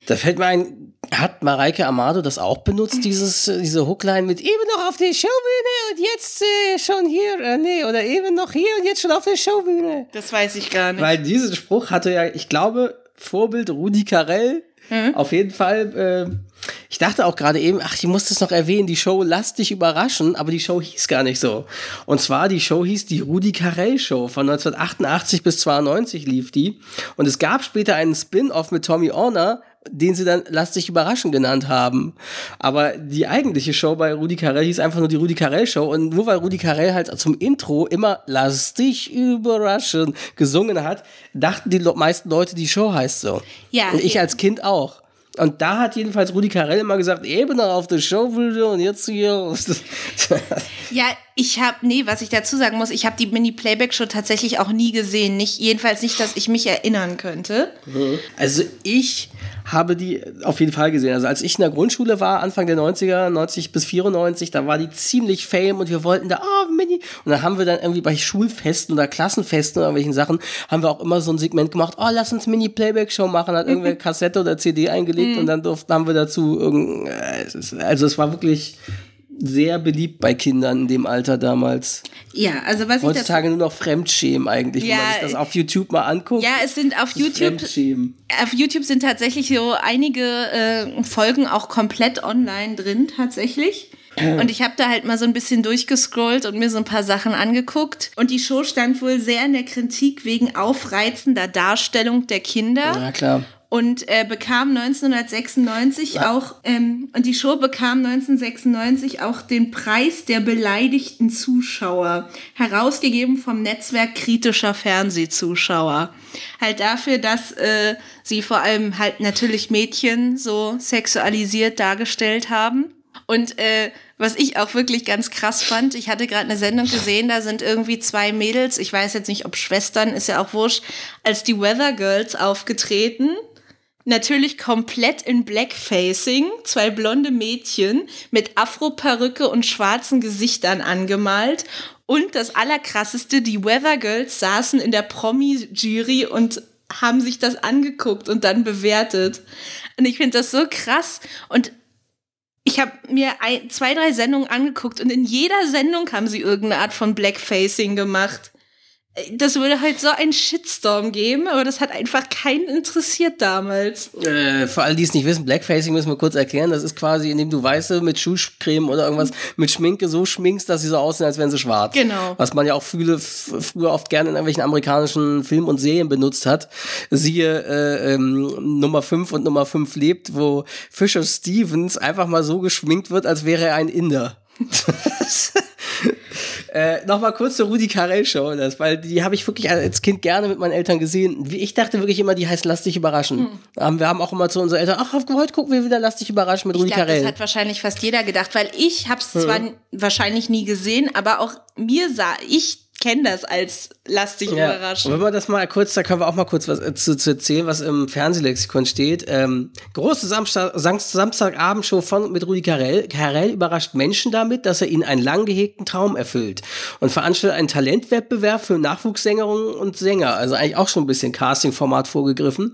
Da fällt mir ein, hat Mareike Amado das auch benutzt, dieses, diese Hookline mit eben noch auf der Showbühne und jetzt äh, schon hier, äh, nee, oder eben noch hier und jetzt schon auf der Showbühne? Das weiß ich gar nicht. Weil diesen Spruch hatte ja, ich glaube, Vorbild Rudi Carell, mhm. auf jeden Fall, äh, ich dachte auch gerade eben, ach, ich muss das noch erwähnen, die Show Lass dich überraschen, aber die Show hieß gar nicht so. Und zwar, die Show hieß die Rudi Carell Show. Von 1988 bis 92 lief die. Und es gab später einen Spin-off mit Tommy Orner, den sie dann Lass dich überraschen genannt haben. Aber die eigentliche Show bei Rudi Carell hieß einfach nur die Rudi Carell Show. Und nur weil Rudi Carell halt zum Intro immer Lass dich überraschen gesungen hat, dachten die meisten Leute, die Show heißt so. Ja. Und ich als Kind auch. Und da hat jedenfalls Rudi Carell immer gesagt, eben noch auf der Showvideo und jetzt hier. [laughs] ja, ich habe, nee, was ich dazu sagen muss, ich habe die Mini-Playback-Show tatsächlich auch nie gesehen. Nicht, jedenfalls nicht, dass ich mich erinnern könnte. Also ich habe die auf jeden Fall gesehen. Also als ich in der Grundschule war, Anfang der 90er, 90 bis 94, da war die ziemlich fame und wir wollten da, ah, oh, Mini. Und dann haben wir dann irgendwie bei Schulfesten oder Klassenfesten oder irgendwelchen Sachen, haben wir auch immer so ein Segment gemacht, oh, lass uns Mini-Playback-Show machen, hat irgendwer [laughs] Kassette oder CD eingelegt mhm. und dann durften, haben wir dazu äh, also es war wirklich sehr beliebt bei Kindern in dem Alter damals. Ja, also was Heutzutage nur noch Fremdschämen eigentlich, ja, wenn man sich das auf YouTube mal anguckt. Ja, es sind auf YouTube. Auf YouTube sind tatsächlich so einige äh, Folgen auch komplett online drin, tatsächlich. Und ich habe da halt mal so ein bisschen durchgescrollt und mir so ein paar Sachen angeguckt. Und die Show stand wohl sehr in der Kritik wegen aufreizender Darstellung der Kinder. Ja, klar und äh, bekam 1996 ja. auch, ähm, und die Show bekam 1996 auch den Preis der beleidigten Zuschauer, herausgegeben vom Netzwerk kritischer Fernsehzuschauer. Halt dafür, dass äh, sie vor allem halt natürlich Mädchen so sexualisiert dargestellt haben. Und äh, was ich auch wirklich ganz krass fand, ich hatte gerade eine Sendung gesehen, da sind irgendwie zwei Mädels, ich weiß jetzt nicht, ob Schwestern, ist ja auch wurscht, als die Weather Girls aufgetreten Natürlich komplett in Blackfacing, zwei blonde Mädchen mit Afro-Perücke und schwarzen Gesichtern angemalt. Und das Allerkrasseste, die Weather Girls saßen in der Promi-Jury und haben sich das angeguckt und dann bewertet. Und ich finde das so krass. Und ich habe mir ein, zwei, drei Sendungen angeguckt und in jeder Sendung haben sie irgendeine Art von Blackfacing gemacht das würde halt so einen Shitstorm geben, aber das hat einfach keinen interessiert damals. Äh, für alle, die es nicht wissen, Blackfacing müssen wir kurz erklären. Das ist quasi, indem du Weiße mit Schuhcreme oder irgendwas mit Schminke so schminkst, dass sie so aussehen, als wären sie schwarz. Genau. Was man ja auch viele, früher oft gerne in irgendwelchen amerikanischen Filmen und Serien benutzt hat. Siehe äh, ähm, Nummer 5 und Nummer 5 lebt, wo Fisher Stevens einfach mal so geschminkt wird, als wäre er ein Inder. [laughs] äh, Nochmal kurz zur Rudi Carell Show, das, weil die habe ich wirklich als Kind gerne mit meinen Eltern gesehen. Ich dachte wirklich immer, die heißt Lass dich überraschen. Hm. Wir haben auch immer zu unseren Eltern, ach, heute gucken wir wieder Lass dich überraschen mit ich Rudi glaub, Carell. Das hat wahrscheinlich fast jeder gedacht, weil ich habe es hm. zwar wahrscheinlich nie gesehen, aber auch mir sah ich kenne das als lass dich ja. überraschen. Wenn wir das mal kurz, da können wir auch mal kurz was äh, zu, zu erzählen, was im Fernsehlexikon steht. Ähm, große Samstag, Samstagabendshow von mit Rudi Carell. Carell überrascht Menschen damit, dass er ihnen einen lang gehegten Traum erfüllt und veranstaltet einen Talentwettbewerb für Nachwuchssängerinnen und Sänger. Also eigentlich auch schon ein bisschen Casting-Format vorgegriffen.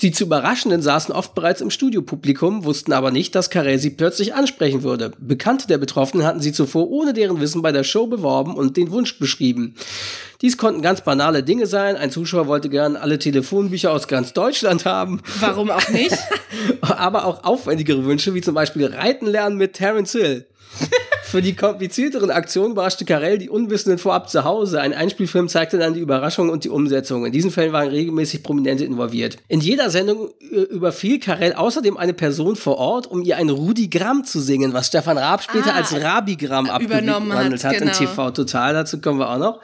Die zu Überraschenden saßen oft bereits im Studiopublikum, wussten aber nicht, dass Carell sie plötzlich ansprechen würde. Bekannte der Betroffenen hatten sie zuvor ohne deren Wissen bei der Show beworben und den Wunsch beschrieben geschrieben. Dies konnten ganz banale Dinge sein. Ein Zuschauer wollte gern alle Telefonbücher aus ganz Deutschland haben. Warum auch nicht? [laughs] Aber auch aufwendigere Wünsche, wie zum Beispiel Reiten lernen mit Terence Hill. [laughs] Für die komplizierteren Aktionen überraschte Carell die Unwissenden vorab zu Hause. Ein Einspielfilm zeigte dann die Überraschung und die Umsetzung. In diesen Fällen waren regelmäßig Prominente involviert. In jeder Sendung überfiel Carell außerdem eine Person vor Ort, um ihr ein Rudigramm zu singen, was Stefan Raab später ah, als Rabigramm abgewandelt hat, hat genau. in TV Total. Dazu kommen wir auch noch.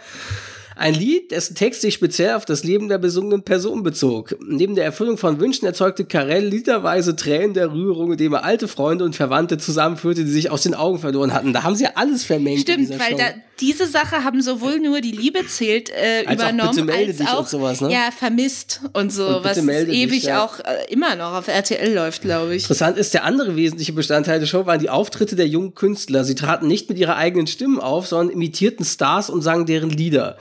Ein Lied, dessen Text sich speziell auf das Leben der besungenen Person bezog. Neben der Erfüllung von Wünschen erzeugte Carell literweise Tränen der Rührung, indem er alte Freunde und Verwandte zusammenführte, die sich aus den Augen verloren hatten. Da haben sie ja alles vermengt. Stimmt, weil da, diese Sache haben sowohl nur die Liebe zählt äh, als übernommen, auch als auch sowas, ne? ja, vermisst und so, und was ewig dich, ja. auch äh, immer noch auf RTL läuft, glaube ich. Interessant ist, der andere wesentliche Bestandteil der Show waren die Auftritte der jungen Künstler. Sie traten nicht mit ihrer eigenen Stimmen auf, sondern imitierten Stars und sangen deren Lieder.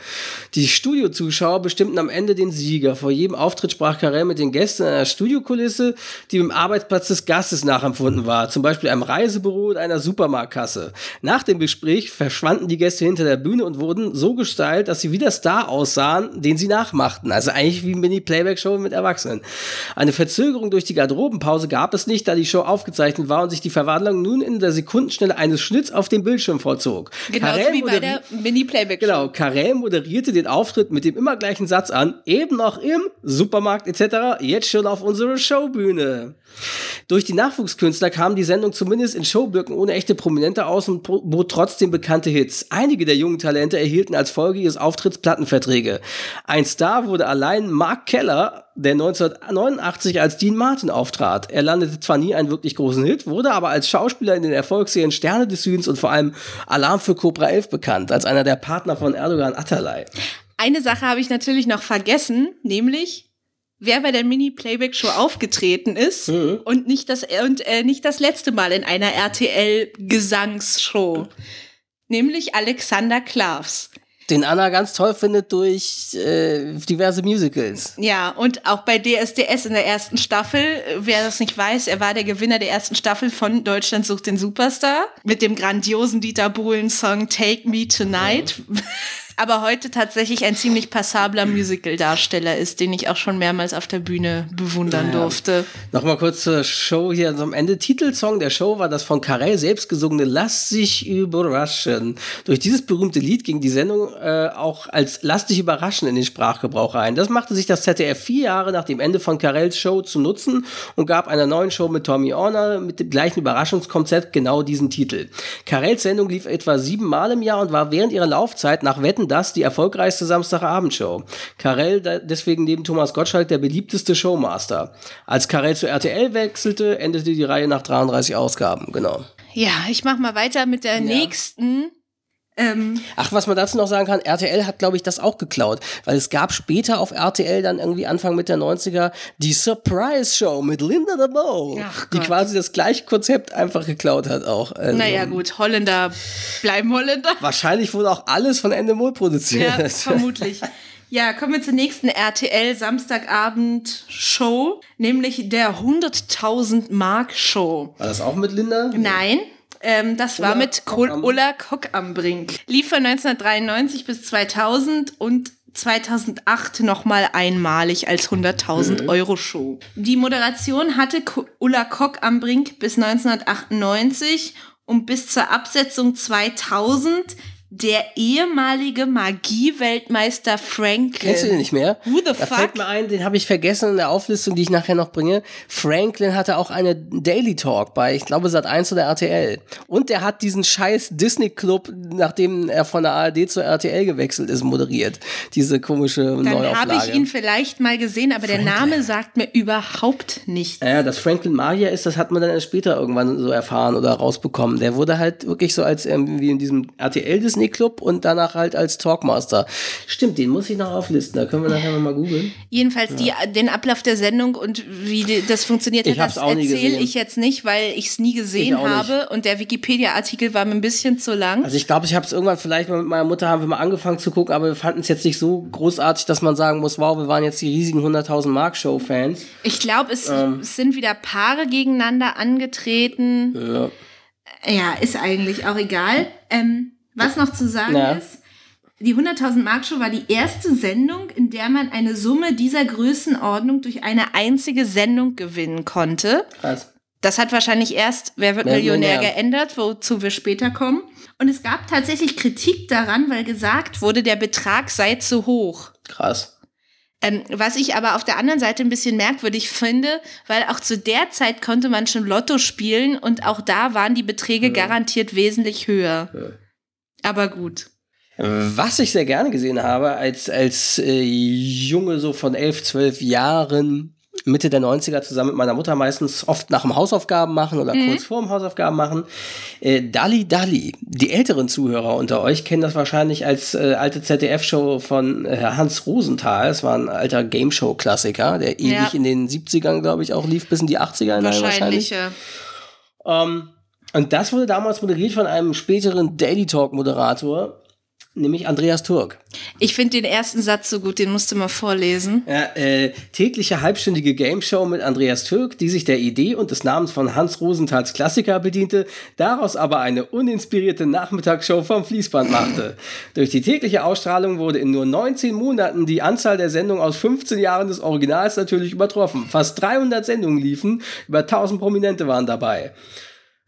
Die Studiozuschauer bestimmten am Ende den Sieger. Vor jedem Auftritt sprach Karel mit den Gästen in einer Studiokulisse, die dem Arbeitsplatz des Gastes nachempfunden war, zum Beispiel einem Reisebüro oder einer Supermarktkasse. Nach dem Gespräch verschwanden die Gäste hinter der Bühne und wurden so gestylt, dass sie wie der Star aussahen, den sie nachmachten. Also eigentlich wie Mini-Playback-Show mit Erwachsenen. Eine Verzögerung durch die Garderobenpause gab es nicht, da die Show aufgezeichnet war und sich die Verwandlung nun in der Sekundenschnelle eines Schnitts auf dem Bildschirm vollzog. Genau wie bei der Mini-Playback-Show. Genau, Karel moderierte den Auftritt mit dem immer gleichen Satz an, eben noch im Supermarkt etc., jetzt schon auf unsere Showbühne. Durch die Nachwuchskünstler kam die Sendung zumindest in Showblöcken ohne echte Prominente aus und bot trotzdem bekannte Hits. Einige der jungen Talente erhielten als Folge ihres Auftritts Plattenverträge. Ein Star wurde allein Mark Keller, der 1989 als Dean Martin auftrat. Er landete zwar nie einen wirklich großen Hit, wurde aber als Schauspieler in den Erfolgsserien Sterne des Südens und vor allem Alarm für Cobra 11 bekannt, als einer der Partner von Erdogan Atalay. Eine Sache habe ich natürlich noch vergessen, nämlich wer bei der Mini-Playback-Show aufgetreten ist mhm. und, nicht das, und äh, nicht das letzte Mal in einer RTL-Gesangsshow. Nämlich Alexander Klavs. Den Anna ganz toll findet durch äh, diverse Musicals. Ja, und auch bei DSDS in der ersten Staffel, wer das nicht weiß, er war der Gewinner der ersten Staffel von Deutschland sucht den Superstar mit dem grandiosen Dieter Bohlen-Song Take Me Tonight. Ja. Aber heute tatsächlich ein ziemlich passabler Musical-Darsteller ist, den ich auch schon mehrmals auf der Bühne bewundern ja. durfte. Nochmal kurz zur Show hier also am Ende. Titelsong der Show war das von Carell selbst gesungene Lass sich überraschen. Durch dieses berühmte Lied ging die Sendung äh, auch als Lass dich überraschen in den Sprachgebrauch ein. Das machte sich das ZDF vier Jahre nach dem Ende von Carells Show zu nutzen und gab einer neuen Show mit Tommy Orner mit dem gleichen Überraschungskonzept genau diesen Titel. Carells Sendung lief etwa sieben Mal im Jahr und war während ihrer Laufzeit nach Wetten Wetten das die erfolgreichste Samstagabendshow. Karel deswegen neben Thomas Gottschalk der beliebteste Showmaster. Als Karel zu RTL wechselte, endete die Reihe nach 33 Ausgaben, genau. Ja, ich mach mal weiter mit der ja. nächsten. Ähm Ach, was man dazu noch sagen kann, RTL hat, glaube ich, das auch geklaut. Weil es gab später auf RTL dann irgendwie Anfang Mitte der 90er die Surprise Show mit Linda de Bow, die quasi das gleiche Konzept einfach geklaut hat auch. Also, naja, gut, Holländer bleiben Holländer. Wahrscheinlich wurde auch alles von Endemol produziert. Ja, vermutlich. Ja, kommen wir zur nächsten RTL Samstagabend Show, nämlich der 100.000 Mark Show. War das auch mit Linda? Nein. Ähm, das Ulla war mit Kohl Ulla Kock am Brink. Lief von 1993 bis 2000 und 2008 nochmal einmalig als 100.000 mhm. Euro Show. Die Moderation hatte Ulla Kock am Brink bis 1998 und bis zur Absetzung 2000 der ehemalige Magieweltmeister Franklin. Kennst du den nicht mehr? Who the da fuck? fällt mir ein, den habe ich vergessen in der Auflistung, die ich nachher noch bringe. Franklin hatte auch eine Daily Talk bei, ich glaube, Sat 1 oder RTL. Und der hat diesen scheiß Disney Club, nachdem er von der ARD zur RTL gewechselt ist, moderiert. Diese komische Dann Neuauflage. habe ich ihn vielleicht mal gesehen, aber der Name sagt mir überhaupt nichts. Ja, dass Franklin Magier ist, das hat man dann erst später irgendwann so erfahren oder rausbekommen. Der wurde halt wirklich so als irgendwie in diesem RTL Disney Club und danach halt als Talkmaster. Stimmt, den muss ich noch auflisten. Da können wir nachher mal googeln. Jedenfalls die, den Ablauf der Sendung und wie die, das funktioniert Ich hat, das erzähle ich jetzt nicht, weil ich es nie gesehen habe und der Wikipedia-Artikel war mir ein bisschen zu lang. Also ich glaube, ich habe es irgendwann vielleicht mal mit meiner Mutter haben wir mal angefangen zu gucken, aber wir fanden es jetzt nicht so großartig, dass man sagen muss, wow, wir waren jetzt die riesigen 100.000 Mark Show Fans. Ich glaube, es, Ähm. sind wieder Paare gegeneinander angetreten. Ja. Ja, ist eigentlich auch egal. Ähm, was noch zu sagen Ja. ist, die 100.000 Mark Show war die erste Sendung, in der man eine Summe dieser Größenordnung durch eine einzige Sendung gewinnen konnte. Krass. Das hat wahrscheinlich erst Wer wird Millionär Millionär. geändert, wozu wir später kommen. Und es gab tatsächlich Kritik daran, weil gesagt wurde, der Betrag sei zu hoch. Krass. Ähm, was ich aber auf der anderen Seite ein bisschen merkwürdig finde, weil auch zu der Zeit konnte man schon Lotto spielen und auch da waren die Beträge garantiert wesentlich höher. Aber gut. Was ich sehr gerne gesehen habe, als, als äh, Junge so von 11, 12 Jahren, Mitte der 90er zusammen mit meiner Mutter meistens oft nach dem Hausaufgaben machen oder kurz vor dem Hausaufgaben machen. Äh, Dalli Dalli. Die älteren Zuhörer unter euch kennen das wahrscheinlich als äh, alte ZDF-Show von äh, Hans Rosenthal. Es war ein alter Game-Show-Klassiker, der ewig Ja. in den 70ern, glaube ich, auch lief, bis in die 80er hinein Wahrscheinlich. ja. ähm, und das wurde damals moderiert von einem späteren Daily Talk-Moderator, nämlich Andreas Turk. Ich finde den ersten Satz so gut, den musst du mal vorlesen. Ja, äh, tägliche halbstündige Gameshow mit Andreas Türk, die sich der Idee und des Namens von Hans Rosenthals Klassiker bediente, daraus aber eine uninspirierte Nachmittagsshow vom Fließband machte. Durch die tägliche Ausstrahlung wurde in nur 19 Monaten die Anzahl der Sendungen aus 15 Jahren des Originals natürlich übertroffen. Fast 300 Sendungen liefen, über 1000 Prominente waren dabei.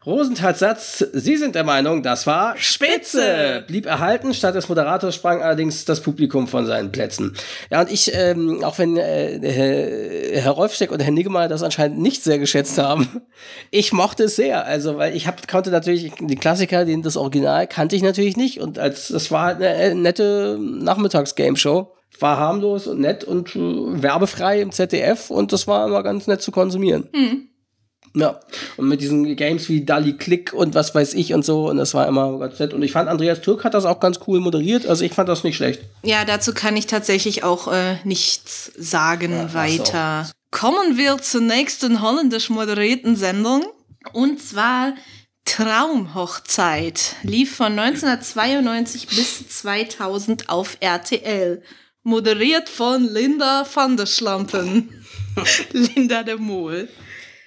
Rosenthals Satz, Sie sind der Meinung, das war Spitze, blieb erhalten. Statt des Moderators sprang allerdings das Publikum von seinen Plätzen. Ja, und ich, ähm, auch wenn äh, Herr, Rolfsteck und Herr Niggemeier das anscheinend nicht sehr geschätzt haben, [laughs] ich mochte es sehr. Also, weil ich hab, konnte natürlich, die Klassiker, den, das Original kannte ich natürlich nicht. Und als das war halt eine nette Nachmittags-Game-Show. War harmlos und nett und äh, werbefrei im ZDF und das war immer ganz nett zu konsumieren. Ja, und mit diesen Games wie Dali Click und was weiß ich und so, und das war immer ganz nett. Und ich fand, Andreas Türk hat das auch ganz cool moderiert, also ich fand das nicht schlecht. Ja, dazu kann ich tatsächlich auch äh, nichts sagen Ja, so. weiter. Kommen wir zur nächsten holländisch moderierten Sendung. Und zwar Traumhochzeit. Lief von 1992 bis 2000 auf RTL. Moderiert von Linda van der Schlampen. [laughs] Linda de Mol.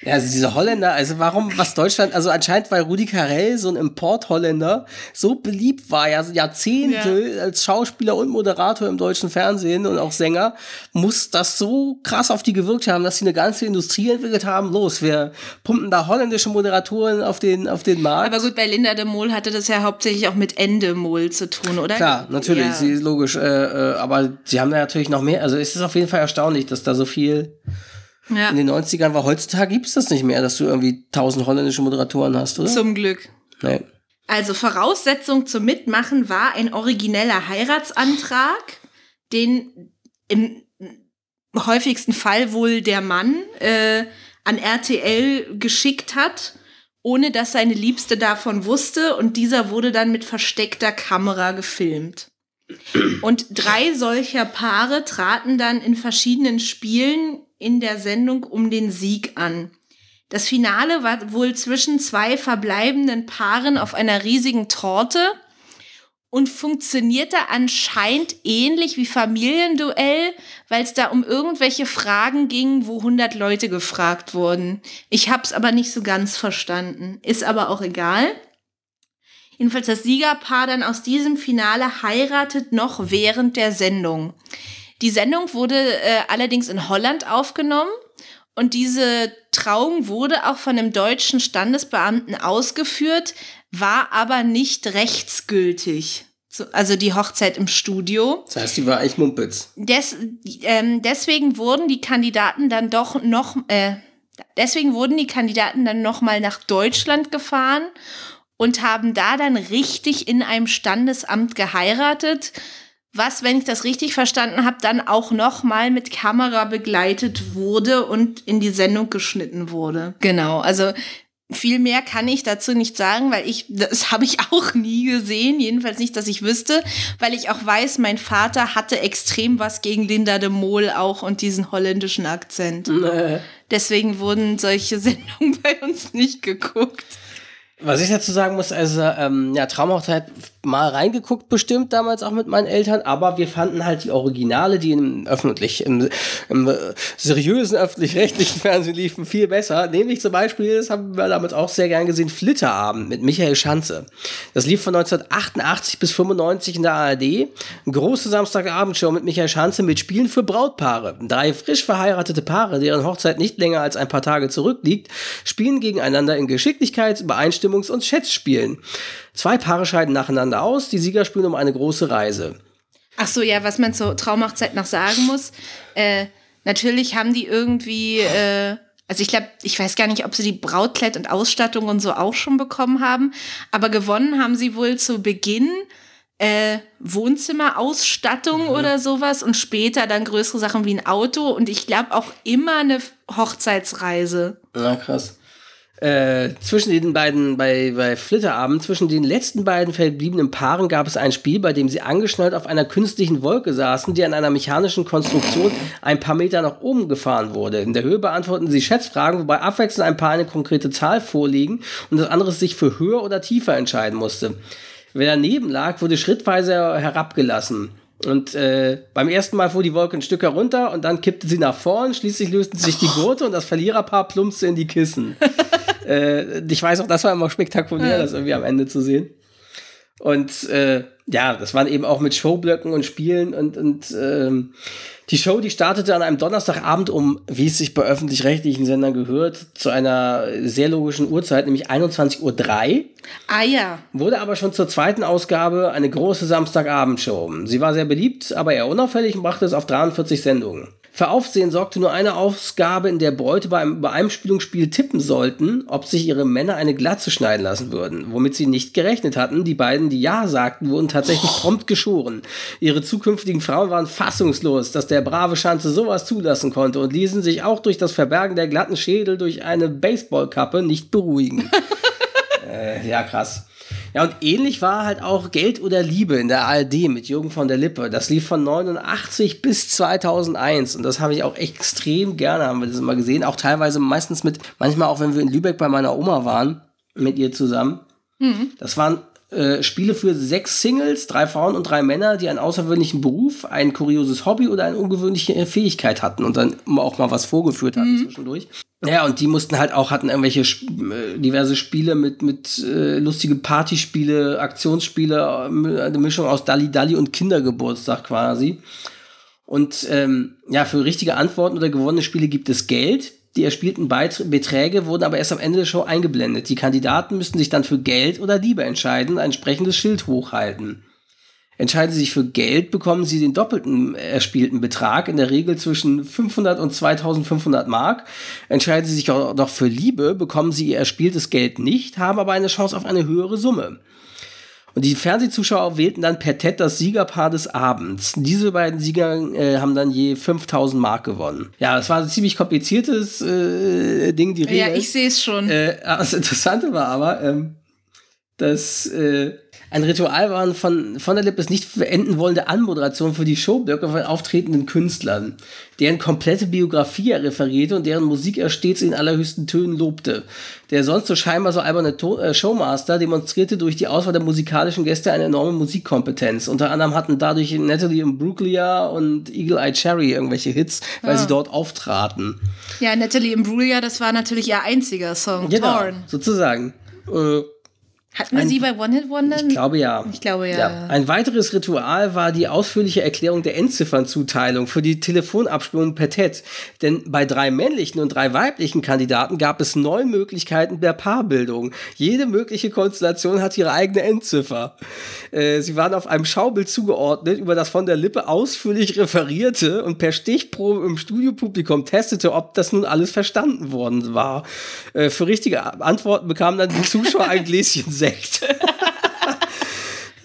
Ja, also diese Holländer, also warum, was Deutschland, also anscheinend, weil Rudi Carell, so ein Import-Holländer, so beliebt war, ja, so Jahrzehnte als Schauspieler und Moderator im deutschen Fernsehen und auch Sänger, muss das so krass auf die gewirkt haben, dass sie eine ganze Industrie entwickelt haben. Los, wir pumpen da holländische Moderatoren auf den, auf den Markt. Aber gut, bei Linda de Mol hatte das ja hauptsächlich auch mit Endemol zu tun, oder? Klar, natürlich, Ja. sie ist logisch, äh, äh, aber sie haben da natürlich noch mehr. Also es ist auf jeden Fall erstaunlich, dass da so viel Ja. in den 90ern war. Heutzutage gibt es das nicht mehr, dass du irgendwie tausend holländische Moderatoren hast, oder? Zum Glück. nee. Also Voraussetzung zum Mitmachen war ein origineller Heiratsantrag, den im häufigsten Fall wohl der Mann äh, an RTL geschickt hat, ohne dass seine Liebste davon wusste und dieser wurde dann mit versteckter Kamera gefilmt. Und drei solcher Paare traten dann in verschiedenen Spielen in der Sendung um den Sieg an. Das Finale war wohl zwischen zwei verbleibenden Paaren auf einer riesigen Torte und funktionierte anscheinend ähnlich wie Familienduell, weil es da um irgendwelche Fragen ging, wo 100 Leute gefragt wurden. Ich hab's aber nicht so ganz verstanden. Ist aber auch egal. Jedenfalls das Siegerpaar dann aus diesem Finale heiratet noch während der Sendung. Die Sendung wurde äh, allerdings in Holland aufgenommen und diese Trauung wurde auch von einem deutschen Standesbeamten ausgeführt, war aber nicht rechtsgültig. also die Hochzeit im Studio. Das heißt, die war eigentlich Mumpitz. Des, ähm, deswegen wurden die Kandidaten dann doch noch, äh, deswegen wurden die Kandidaten dann noch mal nach Deutschland gefahren und haben da dann richtig in einem Standesamt geheiratet, was, wenn ich das richtig verstanden habe, dann auch noch mal mit Kamera begleitet wurde und in die Sendung geschnitten wurde. Genau, also viel mehr kann ich dazu nicht sagen, weil ich, das habe ich auch nie gesehen, jedenfalls nicht, dass ich wüsste, weil ich auch weiß, mein Vater hatte extrem was gegen Linda de Mol auch und diesen holländischen Akzent. Nee. Deswegen wurden solche [laughs] Sendungen bei uns nicht geguckt. Was ich dazu sagen muss, also ähm, ja, Traumhochzeit mal reingeguckt bestimmt damals auch mit meinen Eltern, aber wir fanden halt die Originale, die im öffentlich, im, im äh, seriösen öffentlich-rechtlichen [laughs] Fernsehen liefen, viel besser. Nämlich zum Beispiel, das haben wir damals auch sehr gern gesehen, Flitterabend mit Michael Schanze. Das lief von 1988 bis 95 in der ARD. Eine große Samstagabendshow mit Michael Schanze mit Spielen für Brautpaare. Drei frisch verheiratete Paare, deren Hochzeit nicht länger als ein paar Tage zurückliegt, spielen gegeneinander in Geschicklichkeits-, Übereinstimmungs- und Schätzspielen. Zwei Paare scheiden nacheinander aus, die Sieger spielen um eine große Reise. Ach so, ja, was man zur Traumhochzeit noch sagen muss. Äh, natürlich haben die irgendwie, äh, also ich glaube, ich weiß gar nicht, ob sie die Brautkleid und Ausstattung und so auch schon bekommen haben, aber gewonnen haben sie wohl zu Beginn äh, Wohnzimmerausstattung mhm. oder sowas und später dann größere Sachen wie ein Auto und ich glaube auch immer eine Hochzeitsreise. Na krass äh, zwischen den beiden, bei, bei Flitterabend, zwischen den letzten beiden verbliebenen Paaren gab es ein Spiel, bei dem sie angeschnallt auf einer künstlichen Wolke saßen, die an einer mechanischen Konstruktion ein paar Meter nach oben gefahren wurde. In der Höhe beantworten sie Schätzfragen, wobei abwechselnd ein Paar eine konkrete Zahl vorliegen und das andere sich für höher oder tiefer entscheiden musste. Wer daneben lag, wurde schrittweise herabgelassen. Und äh, beim ersten Mal fuhr die Wolke ein Stück herunter und dann kippte sie nach vorn. Schließlich lösten sich die Gurte und das Verliererpaar plumpste in die Kissen. [laughs] äh, ich weiß auch, das war immer spektakulär, das irgendwie am Ende zu sehen. Und äh, ja, das waren eben auch mit Showblöcken und Spielen und, und ähm, die Show, die startete an einem Donnerstagabend um, wie es sich bei öffentlich-rechtlichen Sendern gehört, zu einer sehr logischen Uhrzeit, nämlich 21.03 Uhr. Ah ja. Wurde aber schon zur zweiten Ausgabe eine große Samstagabendshow. Sie war sehr beliebt, aber eher unauffällig und brachte es auf 43 Sendungen. Für Aufsehen sorgte nur eine Ausgabe, in der Bräute bei einem Beeinspielungsspiel tippen sollten, ob sich ihre Männer eine Glatze schneiden lassen würden. Womit sie nicht gerechnet hatten. Die beiden, die Ja sagten, wurden tatsächlich oh. prompt geschoren. Ihre zukünftigen Frauen waren fassungslos, dass der brave Schanze sowas zulassen konnte und ließen sich auch durch das Verbergen der glatten Schädel durch eine Baseballkappe nicht beruhigen. [laughs] äh, ja, krass. Ja, und ähnlich war halt auch Geld oder Liebe in der ARD mit Jürgen von der Lippe. Das lief von 89 bis 2001 und das habe ich auch extrem gerne, haben wir das immer gesehen. Auch teilweise meistens mit, manchmal auch wenn wir in Lübeck bei meiner Oma waren, mit ihr zusammen. Mhm. Das waren äh, Spiele für sechs Singles, drei Frauen und drei Männer, die einen außergewöhnlichen Beruf, ein kurioses Hobby oder eine ungewöhnliche Fähigkeit hatten und dann auch mal was vorgeführt hatten mhm. zwischendurch. Ja, und die mussten halt auch, hatten irgendwelche äh, diverse Spiele mit, mit äh, lustige Partyspiele, Aktionsspiele, äh, eine Mischung aus Dalli Dalli und Kindergeburtstag quasi. Und ähm, ja, für richtige Antworten oder gewonnene Spiele gibt es Geld. Die erspielten Beträge wurden aber erst am Ende der Show eingeblendet. Die Kandidaten müssten sich dann für Geld oder Liebe entscheiden, ein entsprechendes Schild hochhalten. Entscheiden Sie sich für Geld, bekommen Sie den doppelten erspielten Betrag, in der Regel zwischen 500 und 2500 Mark. Entscheiden Sie sich auch noch für Liebe, bekommen Sie Ihr erspieltes Geld nicht, haben aber eine Chance auf eine höhere Summe. Und die Fernsehzuschauer wählten dann per TED das Siegerpaar des Abends. Diese beiden Sieger äh, haben dann je 5000 Mark gewonnen. Ja, das war ein ziemlich kompliziertes äh, Ding, die Regel. Ja, ich sehe es schon. Äh, [laughs] das Interessante war aber, ähm, dass äh, ein Ritual waren von, von der Lippes nicht enden wollende Anmoderation für die Showblöcke von auftretenden Künstlern, deren komplette Biografie er referierte und deren Musik er stets in allerhöchsten Tönen lobte. Der sonst so scheinbar so alberne to äh, Showmaster demonstrierte durch die Auswahl der musikalischen Gäste eine enorme Musikkompetenz. Unter anderem hatten dadurch Natalie Imbruglia und Eagle Eye Cherry irgendwelche Hits, weil ah. sie dort auftraten. Ja, Natalie Imbruglia, das war natürlich ihr einziger Song, genau, Torn. Sozusagen. Äh, Hatten wir Ein- sie bei One Hit Wonder? Ich glaube ja. Ich glaube ja. Ein weiteres Ritual war die ausführliche Erklärung der Endziffernzuteilung für die Telefonabstimmung per TED. Denn bei drei männlichen und drei weiblichen Kandidaten gab es neun Möglichkeiten der Paarbildung. Jede mögliche Konstellation hat ihre eigene Endziffer. Äh, sie waren auf einem Schaubild zugeordnet, über das von der Lippe ausführlich referierte und per Stichprobe im Studiopublikum testete, ob das nun alles verstanden worden war. Äh, für richtige Antworten bekamen dann die Zuschauer ein [laughs] Gläschen Sekt. [laughs]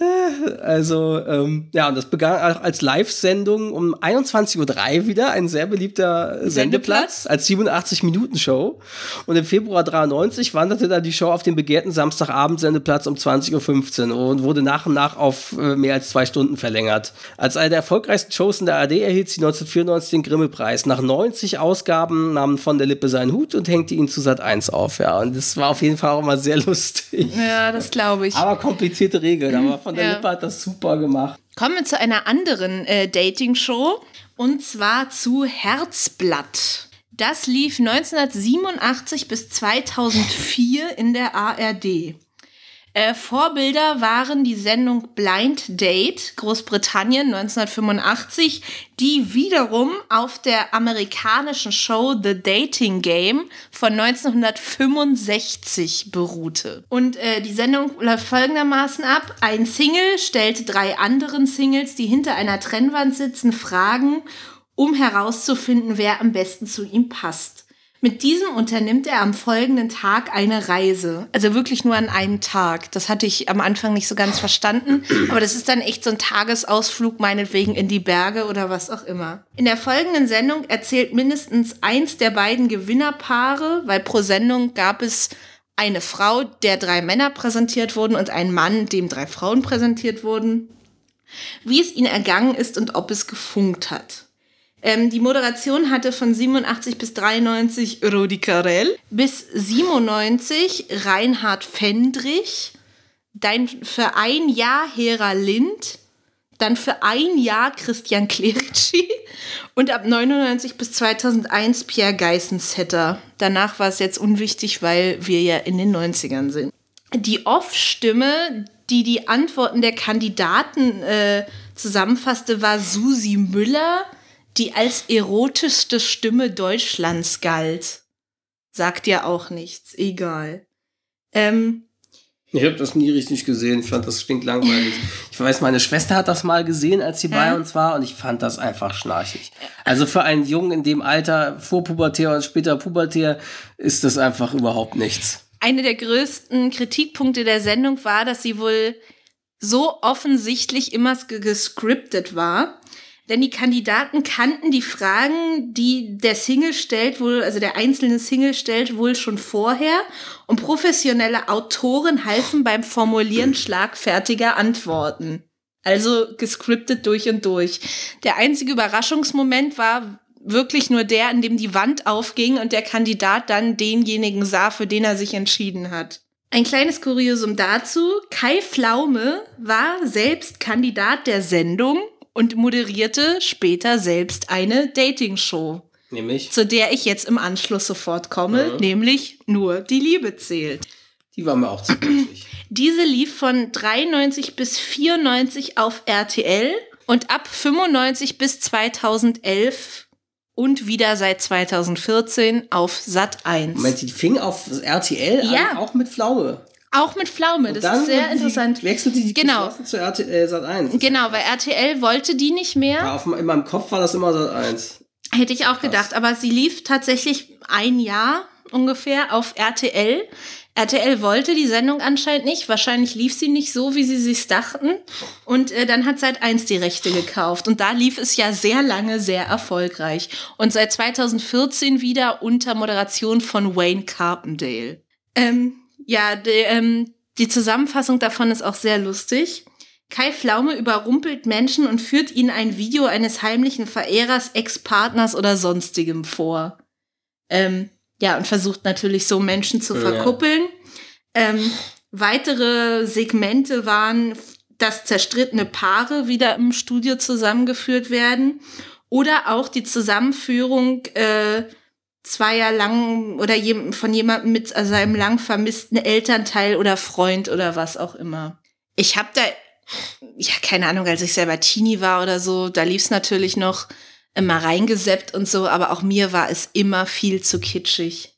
[laughs] Also, ähm, ja, und das begann auch als Live-Sendung um 21.03 Uhr wieder, ein sehr beliebter Sendeplatz, als 87-Minuten-Show. Und im Februar 93 wanderte dann die Show auf den begehrten Samstagabend-Sendeplatz um 20.15 Uhr und wurde nach und nach auf äh, mehr als zwei Stunden verlängert. Als eine der erfolgreichsten Shows in der ARD erhielt sie 1994 den Grimme-Preis. Nach 90 Ausgaben nahm von der Lippe seinen Hut und hängte ihn zu Sat 1 auf. Ja, und das war auf jeden Fall auch mal sehr [laughs] lustig. Ja, das glaube ich. Aber komplizierte Regeln, aber von der Ja. Lippe hat das super gemacht. Kommen wir zu einer anderen äh, Dating-Show und zwar zu Herzblatt. Das lief 1987 bis 2004 in der ARD. Äh, Vorbilder waren die Sendung Blind Date Großbritannien 1985, die wiederum auf der amerikanischen Show The Dating Game von 1965 beruhte. Und äh, die Sendung läuft folgendermaßen ab. Ein Single stellt drei anderen Singles, die hinter einer Trennwand sitzen, Fragen, um herauszufinden, wer am besten zu ihm passt. Mit diesem unternimmt er am folgenden Tag eine Reise. Also wirklich nur an einem Tag. Das hatte ich am Anfang nicht so ganz verstanden. Aber das ist dann echt so ein Tagesausflug, meinetwegen in die Berge oder was auch immer. In der folgenden Sendung erzählt mindestens eins der beiden Gewinnerpaare, weil pro Sendung gab es eine Frau, der drei Männer präsentiert wurden und einen Mann, dem drei Frauen präsentiert wurden, wie es ihnen ergangen ist und ob es gefunkt hat. Ähm, die Moderation hatte von 87 bis 93 Rudi Carell, bis 97 Reinhard Fendrich, dann für ein Jahr Hera Lind, dann für ein Jahr Christian Clerici [laughs] und ab 99 bis 2001 Pierre Geissensetter. Danach war es jetzt unwichtig, weil wir ja in den 90ern sind. Die Off-Stimme, die die Antworten der Kandidaten äh, zusammenfasste, war Susi Müller, die als erotischste Stimme Deutschlands galt. Sagt ja auch nichts, egal. Ähm, Ich habe das nie richtig gesehen. Ich fand das stinklangweilig. [laughs] Ich weiß, meine Schwester hat das mal gesehen, als sie bei uns war, und ich fand das einfach schnarchig. Also für einen Jungen in dem Alter, vorpubertär und später pubertär, ist das einfach überhaupt nichts. eine der größten Kritikpunkte der Sendung war, dass sie wohl so offensichtlich immer ge- gescriptet war. Denn die Kandidaten kannten die Fragen, die der Single stellt, wohl, also der einzelne Single stellt, wohl schon vorher. Und professionelle Autoren halfen beim Formulieren schlagfertiger Antworten. Also gescriptet durch und durch. Der einzige Überraschungsmoment war wirklich nur der, in dem die Wand aufging und der Kandidat dann denjenigen sah, für den er sich entschieden hat. Ein kleines Kuriosum dazu. Kai Pflaume war selbst Kandidat der Sendung und moderierte später selbst eine Dating-Show, Nämlich, zu der ich jetzt im Anschluss sofort komme, nämlich nur die Liebe zählt. die war mir auch zu wichtig. [clears throat] Diese lief von 93 bis 94 auf RTL und ab 95 bis 2011 und wieder seit 2014 auf Sat 1. Moment, die fing auf RTL Ja. an, auch mit Pflaume. Auch mit Pflaume, das ist sehr interessant. Wechselte die Genau. zu RTL Sat 1. Genau, weil RTL wollte die nicht mehr. Ja, auf, in meinem Kopf war das immer Sat 1. Hätte ich auch gedacht, aber sie lief tatsächlich ein Jahr ungefähr auf RTL. RTL wollte die Sendung anscheinend nicht. Wahrscheinlich lief sie nicht so, wie sie sich dachten. Und äh, dann hat Seit 1 die Rechte gekauft. Und da lief es ja sehr lange sehr erfolgreich. Und seit 2014 wieder unter Moderation von Wayne Carpendale. Ähm, ja, die, ähm, die Zusammenfassung davon ist auch sehr lustig. Kai Pflaume überrumpelt Menschen und führt ihnen ein Video eines heimlichen Verehrers, Ex-Partners oder sonstigem vor. Ähm, ja, und versucht natürlich so Menschen zu Ja. verkuppeln. Ähm, weitere Segmente waren, dass zerstrittene Paare wieder im Studio zusammengeführt werden oder auch die Zusammenführung äh, zweier lang oder von jemandem mit seinem lang vermissten Elternteil oder Freund oder was auch immer. Ich habe da, ja, keine Ahnung, als ich selber Teenie war oder so, da lief's natürlich noch immer reingeseppt und so, aber auch mir war es immer viel zu kitschig.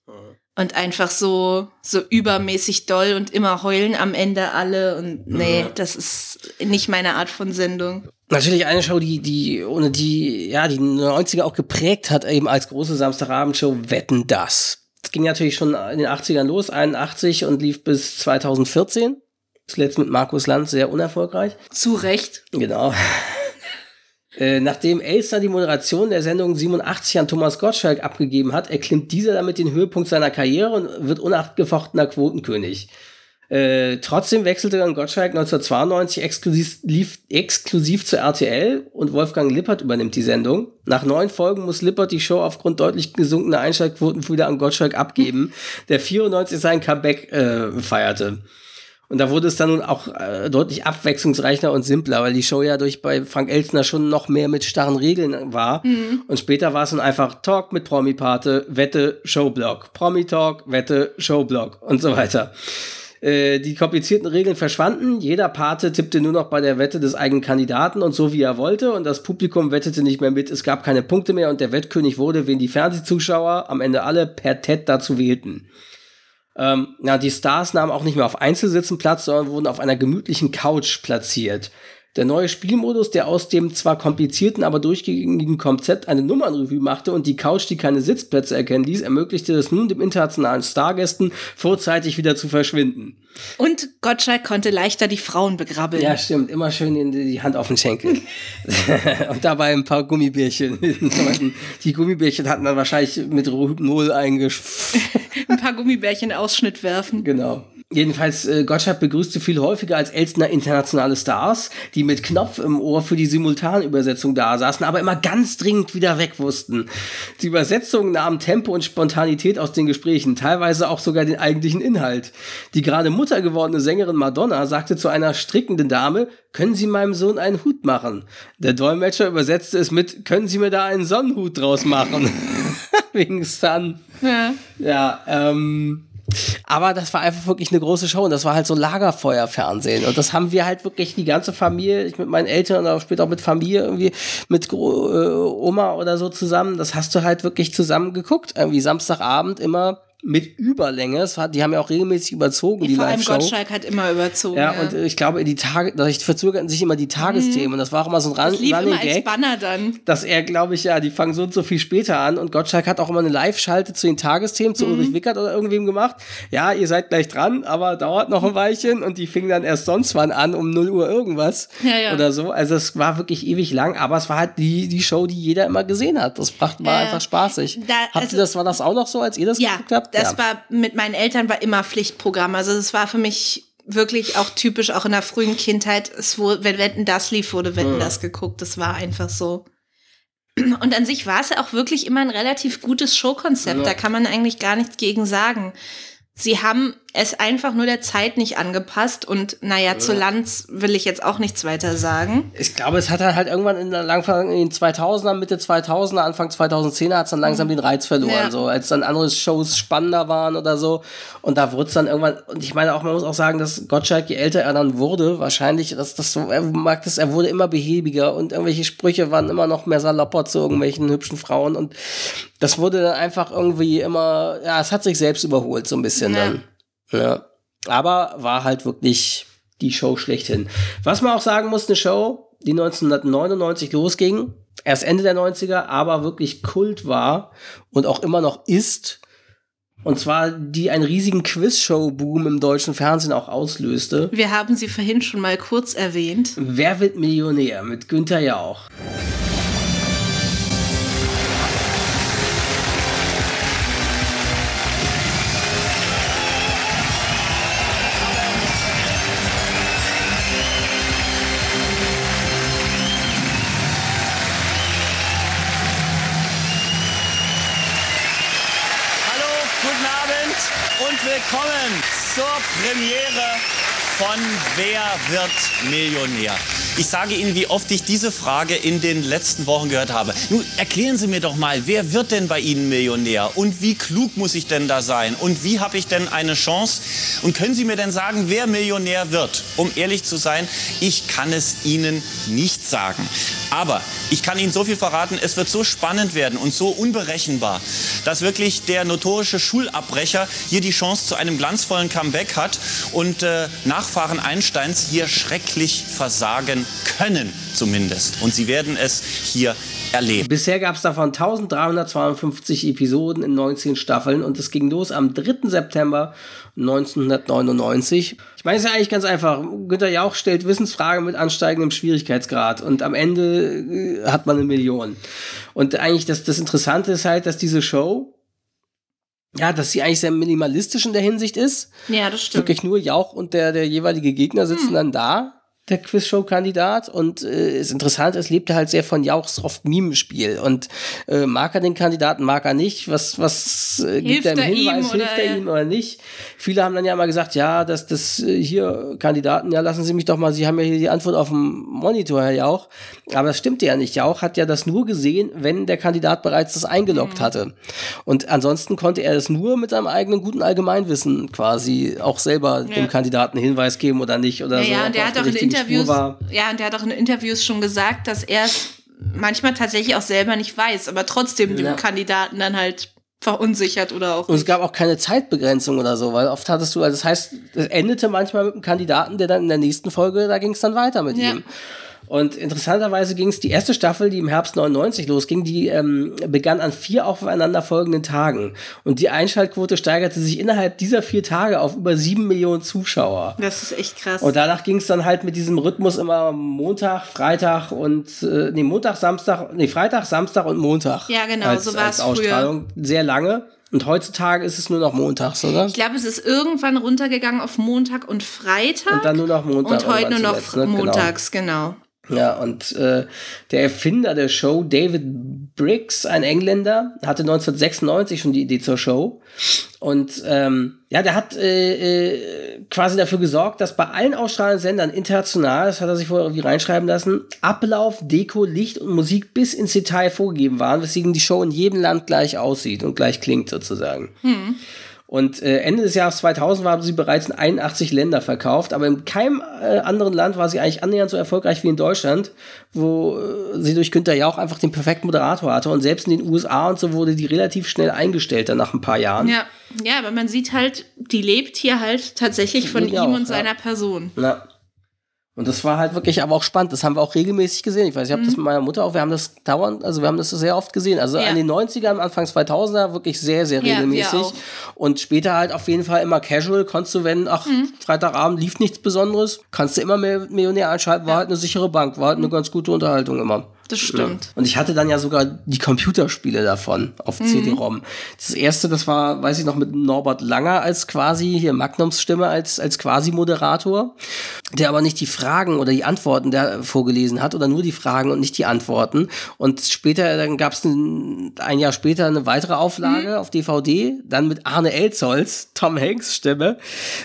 Und einfach so, so übermäßig doll und immer heulen am Ende alle. Und nee, das ist nicht meine Art von Sendung. Natürlich eine Show, die, die, ohne die, ja, die 90er auch geprägt hat, eben als große Samstagabendshow, Wetten das. Das ging natürlich schon in den 80ern los, 81 und lief bis 2014. Zuletzt mit Markus Lanz sehr unerfolgreich. Zu Recht. Genau. [laughs] Äh, nachdem Elster die Moderation der Sendung 87 an Thomas Gottschalk abgegeben hat, erklimmt dieser damit den Höhepunkt seiner Karriere und wird unachtgefochtener Quotenkönig. Äh, trotzdem wechselte dann Gottschalk 1992 exklusiv, lief, exklusiv zur RTL und Wolfgang Lippert übernimmt die Sendung. Nach neun Folgen muss Lippert die Show aufgrund deutlich gesunkener Einschaltquoten wieder an Gottschalk abgeben, der 94 sein Comeback äh, feierte. Und da wurde es dann nun auch äh, deutlich abwechslungsreicher und simpler, weil die Show ja durch bei Frank Elstner schon noch mehr mit starren Regeln war. Mhm. Und später war es dann einfach Talk mit Promi-Pate, Wette, Showblock. Promi-Talk, Wette, Showblock und so weiter. Äh, die komplizierten Regeln verschwanden. Jeder Pate tippte nur noch bei der Wette des eigenen Kandidaten und so wie er wollte. Und das Publikum wettete nicht mehr mit. Es gab keine Punkte mehr und der Wettkönig wurde, wen die Fernsehzuschauer am Ende alle per TED dazu wählten. Ähm, na, die Stars nahmen auch nicht mehr auf Einzelsitzen Platz, sondern wurden auf einer gemütlichen Couch platziert. Der neue Spielmodus, der aus dem zwar komplizierten, aber durchgängigen Konzept eine Nummernrevue machte und die Couch, die keine Sitzplätze erkennen ließ, ermöglichte es nun dem internationalen Stargästen vorzeitig wieder zu verschwinden. Und Gottschalk konnte leichter die Frauen begrabbeln. Ja, stimmt. Immer schön die Hand auf den Schenkel. [laughs] und dabei ein paar Gummibärchen. [laughs] die Gummibärchen hatten dann wahrscheinlich mit Rohypnol eingesch... [laughs] ein paar Gummibärchen Ausschnitt werfen. Genau. Jedenfalls, äh, Gottschalk begrüßte viel häufiger als Elstner internationale Stars, die mit Knopf im Ohr für die Simultanübersetzung da saßen, aber immer ganz dringend wieder weg wussten. Die Übersetzungen nahmen Tempo und Spontanität aus den Gesprächen, teilweise auch sogar den eigentlichen Inhalt. Die gerade Mutter gewordene Sängerin Madonna sagte zu einer strickenden Dame, können Sie meinem Sohn einen Hut machen? Der Dolmetscher übersetzte es mit, können Sie mir da einen Sonnenhut draus machen? [laughs] Wegen Sun. Ja. Ja, ähm, aber das war einfach wirklich eine große Show und das war halt so Lagerfeuerfernsehen. Und das haben wir halt wirklich die ganze Familie, ich mit meinen Eltern oder später auch mit Familie irgendwie, mit äh, Oma oder so zusammen. Das hast du halt wirklich zusammen geguckt. Irgendwie Samstagabend immer mit Überlänge. Es war, die haben ja auch regelmäßig überzogen, die, die Vor allem Gottschalk hat immer überzogen. Ja, ja. und ich glaube, die Tage, verzögerten sich immer die Tagesthemen. Mhm. Und das war auch immer so ein Ran das lief Running immer Gag, Banner dann. Dass er, glaube ich, ja, die fangen so und so viel später an. Und Gottschalk hat auch immer eine Live-Schalte zu den Tagesthemen, zu mhm. Ulrich Wickert oder irgendwem gemacht. Ja, ihr seid gleich dran, aber dauert noch ein Weilchen. Und die fingen dann erst sonst wann an, um 0 Uhr irgendwas. Ja, ja. Oder so. Also es war wirklich ewig lang, aber es war halt die, die Show, die jeder immer gesehen hat. Das war äh, einfach spaßig. Da, Habt also, ihr das, war das auch noch so, als ihr das ja, geguckt habt? Das ja, war mit meinen Eltern war immer Pflichtprogramm. Also es war für mich wirklich auch typisch, auch in der frühen Kindheit. Es wurde, wenn Wetten das lief, wurde Wetten ja. das geguckt. Das war einfach so. Und an sich war es ja auch wirklich immer ein relativ gutes Showkonzept. Ja. Da kann man eigentlich gar nichts gegen sagen. Sie haben es einfach nur der Zeit nicht angepasst und naja, ja. zu Lanz will ich jetzt auch nichts weiter sagen. Ich glaube, es hat halt irgendwann in, der Anfang in den 2000er, Mitte 2000er, Anfang 2010er hat es dann langsam mhm. den Reiz verloren, ja. so als dann andere Shows spannender waren oder so und da wurde es dann irgendwann und ich meine auch, man muss auch sagen, dass Gottschalk, je älter er dann wurde, wahrscheinlich, dass das so, er mag das, er wurde immer behäbiger und irgendwelche Sprüche waren immer noch mehr salopper zu irgendwelchen hübschen Frauen und das wurde dann einfach irgendwie immer, ja, es hat sich selbst überholt so ein bisschen ja. dann. Ja. Aber war halt wirklich die Show schlechthin. Was man auch sagen muss, eine Show, die 1999 losging, erst Ende der 90er, aber wirklich Kult war und auch immer noch ist. Und zwar die einen riesigen Quizshow-Boom im deutschen Fernsehen auch auslöste. Wir haben sie vorhin schon mal kurz erwähnt. Wer wird Millionär mit Günther Jauch? willkommen Premiere von Wer wird Millionär? Ich sage Ihnen, wie oft ich diese Frage in den letzten Wochen gehört habe. Nun, erklären Sie mir doch mal, wer wird denn bei Ihnen Millionär? Und wie klug muss ich denn da sein? Und wie habe ich denn eine Chance? Und können Sie mir denn sagen, wer Millionär wird? Um ehrlich zu sein, ich kann es Ihnen nicht sagen. Aber ich kann Ihnen so viel verraten, es wird so spannend werden und so unberechenbar, dass wirklich der notorische Schulabbrecher hier die Chance zu einem glanzvollen Comeback hat und äh, Nachfahren Einsteins hier schrecklich versagen können zumindest. Und sie werden es hier erleben. Bisher gab es davon 1352 Episoden in 19 Staffeln und es ging los am 3. September 1999. Ich meine, es ist ja eigentlich ganz einfach. Günther Jauch stellt Wissensfragen mit ansteigendem Schwierigkeitsgrad und am Ende äh, hat man eine Million. Und eigentlich das, das Interessante ist halt, dass diese Show ja, dass sie eigentlich sehr minimalistisch in der Hinsicht ist. Ja, das stimmt. Wirklich nur Jauch und der, der jeweilige Gegner sitzen hm. dann da der Quizshow-Kandidat und äh, ist interessant, es lebte halt sehr von Jauchs oft Mimenspiel und äh, mag er den Kandidaten, mag er nicht, was, was äh, gibt er ihm Hinweis, ihm hilft er ihm oder nicht. Viele haben dann ja mal gesagt, ja, dass das äh, hier Kandidaten, ja, lassen Sie mich doch mal, Sie haben ja hier die Antwort auf dem Monitor, Herr Jauch, aber das stimmt ja nicht. Jauch hat ja das nur gesehen, wenn der Kandidat bereits das eingeloggt mhm. hatte und ansonsten konnte er das nur mit seinem eigenen guten Allgemeinwissen quasi auch selber ja. dem Kandidaten Hinweis geben oder nicht oder ja, so. Ja, und der hat auch in Interviews, ja, und der hat auch in Interviews schon gesagt, dass er es manchmal tatsächlich auch selber nicht weiß, aber trotzdem ja. dem Kandidaten dann halt verunsichert oder auch. Und es gab auch keine Zeitbegrenzung oder so, weil oft hattest du, also das heißt, es endete manchmal mit einem Kandidaten, der dann in der nächsten Folge, da ging es dann weiter mit ja. ihm. Und interessanterweise ging es, die erste Staffel, die im Herbst 99 losging, die ähm, begann an vier aufeinanderfolgenden Tagen. Und die Einschaltquote steigerte sich innerhalb dieser vier Tage auf über sieben Millionen Zuschauer. Das ist echt krass. Und danach ging es dann halt mit diesem Rhythmus immer Montag, Freitag und, äh, nee, Montag, Samstag, nee, Freitag, Samstag und Montag. Ja, genau, als, so war es früher. Sehr lange. Und heutzutage ist es nur noch montags, oder? Ich glaube, es ist irgendwann runtergegangen auf Montag und Freitag. Und dann nur noch Montag. Und heute nur noch zuletzt, ne? Genau. montags, genau. genau. Ja, und äh, der Erfinder der Show, David Briggs, ein Engländer, hatte 1996 schon die Idee zur Show. Und ähm, ja, der hat äh, äh, quasi dafür gesorgt, dass bei allen ausstrahlenden Sendern international, das hat er sich vorher irgendwie reinschreiben lassen, Ablauf, Deko, Licht und Musik bis ins Detail vorgegeben waren, weswegen die Show in jedem Land gleich aussieht und gleich klingt sozusagen. Hm. Und äh, Ende des Jahres 2000 waren sie bereits in 81 Länder verkauft, aber in keinem äh, anderen Land war sie eigentlich annähernd so erfolgreich wie in Deutschland, wo äh, sie durch Günther Jauch einfach den perfekten Moderator hatte. Und selbst in den USA und so wurde die relativ schnell eingestellt dann nach ein paar Jahren. Ja, ja aber man sieht halt, die lebt hier halt tatsächlich von ihm und seiner Person. Ja. Und das war halt wirklich aber auch spannend. Das haben wir auch regelmäßig gesehen. Ich weiß, ich habe mhm. das mit meiner Mutter auch. Wir haben das dauernd, also wir haben das sehr oft gesehen. Also ja. an den 90ern, Anfang 2000er wirklich sehr, sehr regelmäßig. Ja, und später halt auf jeden Fall immer casual. Konntest du, wenn, ach, mhm. Freitagabend lief nichts Besonderes, kannst du immer mehr Millionär einschalten. War ja. halt eine sichere Bank. War halt eine mhm. ganz gute Unterhaltung immer. Das stimmt. Ja. Und ich hatte dann ja sogar die Computerspiele davon auf mhm. CD-ROM. Das erste, das war, weiß ich noch, mit Norbert Langer als quasi, hier Magnums Stimme als, als quasi Moderator, der aber nicht die Fragen oder die Antworten der vorgelesen hat oder nur die Fragen und nicht die Antworten. Und später, dann gab es ein, ein, Jahr später eine weitere Auflage mhm. auf DVD, dann mit Arne Elzholz, Tom Hanks Stimme,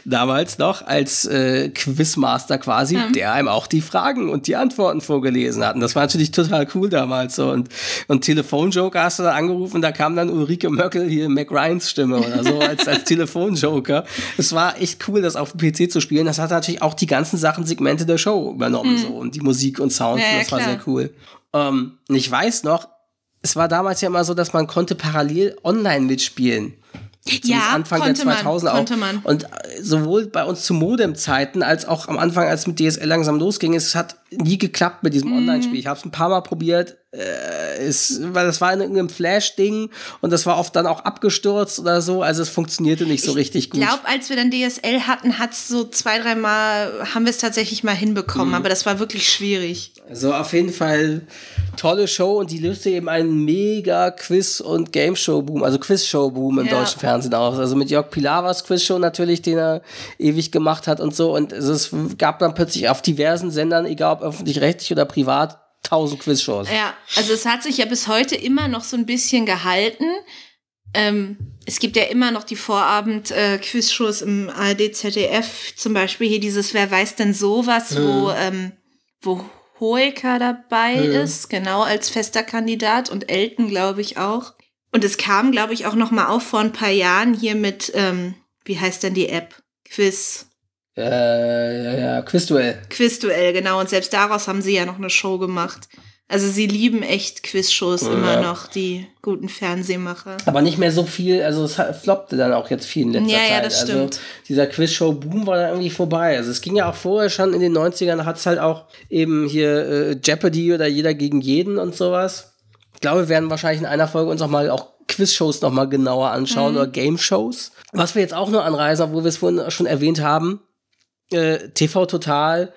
damals noch als äh, Quizmaster quasi, mhm. der einem auch die Fragen und die Antworten vorgelesen hat. Und das war natürlich total total cool damals so. Und, und Telefonjoker hast du da angerufen, da kam dann Ulrike Möckel hier Mac Ryans Stimme oder so [laughs] als, als Telefonjoker. Es war echt cool, das auf dem PC zu spielen. Das hat natürlich auch die ganzen Sachen, Segmente der Show übernommen, mhm. so. Und die Musik und Sound, ja, das ja, war sehr cool. Ähm, ich weiß noch, es war damals ja immer so, dass man konnte parallel online mitspielen ja, Anfang der 2000 man, auch. Man. Und sowohl bei uns zu Modem-Zeiten als auch am Anfang, als mit DSL langsam losging, es hat nie geklappt mit diesem mm. Online-Spiel. Ich habe es ein paar Mal probiert, äh, es, weil das war in irgendeinem Flash-Ding und das war oft dann auch abgestürzt oder so. Also es funktionierte nicht so richtig gut. Ich glaube, als wir dann DSL hatten, hat es so zwei, drei Mal, haben wir es tatsächlich mal hinbekommen, mm. aber das war wirklich schwierig. Also auf jeden Fall tolle Show und die löste eben einen mega Quiz- und Game-Show-Boom, also Quiz-Show-Boom im ja. deutschen Fernsehen aus. Also mit Jörg Pilawas Quiz-Show natürlich, den er ewig gemacht hat und so. Und es gab dann plötzlich auf diversen Sendern, egal ob öffentlich-rechtlich oder privat, tausend Quiz-Shows. Ja, also es hat sich ja bis heute immer noch so ein bisschen gehalten. Ähm, es gibt ja immer noch die Vorabend-Quizshows im ARD, ZDF. Zum Beispiel hier dieses Wer weiß denn sowas, wo, ähm, wo Hoeker dabei ist, genau als fester Kandidat und Elton, glaube ich, auch. Und es kam, glaube ich, auch noch mal auf vor ein paar Jahren hier mit, ähm, wie heißt denn die App? Quiz. Äh, ja, ja, Quizduell. Quizduell, genau. Und selbst daraus haben sie ja noch eine Show gemacht. Also sie lieben echt Quizshows immer noch, die guten Fernsehmacher. Aber nicht mehr so viel, also es floppte dann auch jetzt viel in letzter Ja, Zeit. ja, das also stimmt. dieser Quizshow-Boom war dann irgendwie vorbei. Also es ging ja auch vorher schon in den 90ern, hat es halt auch eben hier äh, Jeopardy oder jeder gegen jeden und sowas. Ich glaube, wir werden wahrscheinlich in einer Folge uns auch mal auch Quizshows noch mal genauer Mhm. anschauen oder Game-Shows. Was wir jetzt auch nur anreisen, obwohl wir es vorhin schon erwähnt haben, äh, TV Total,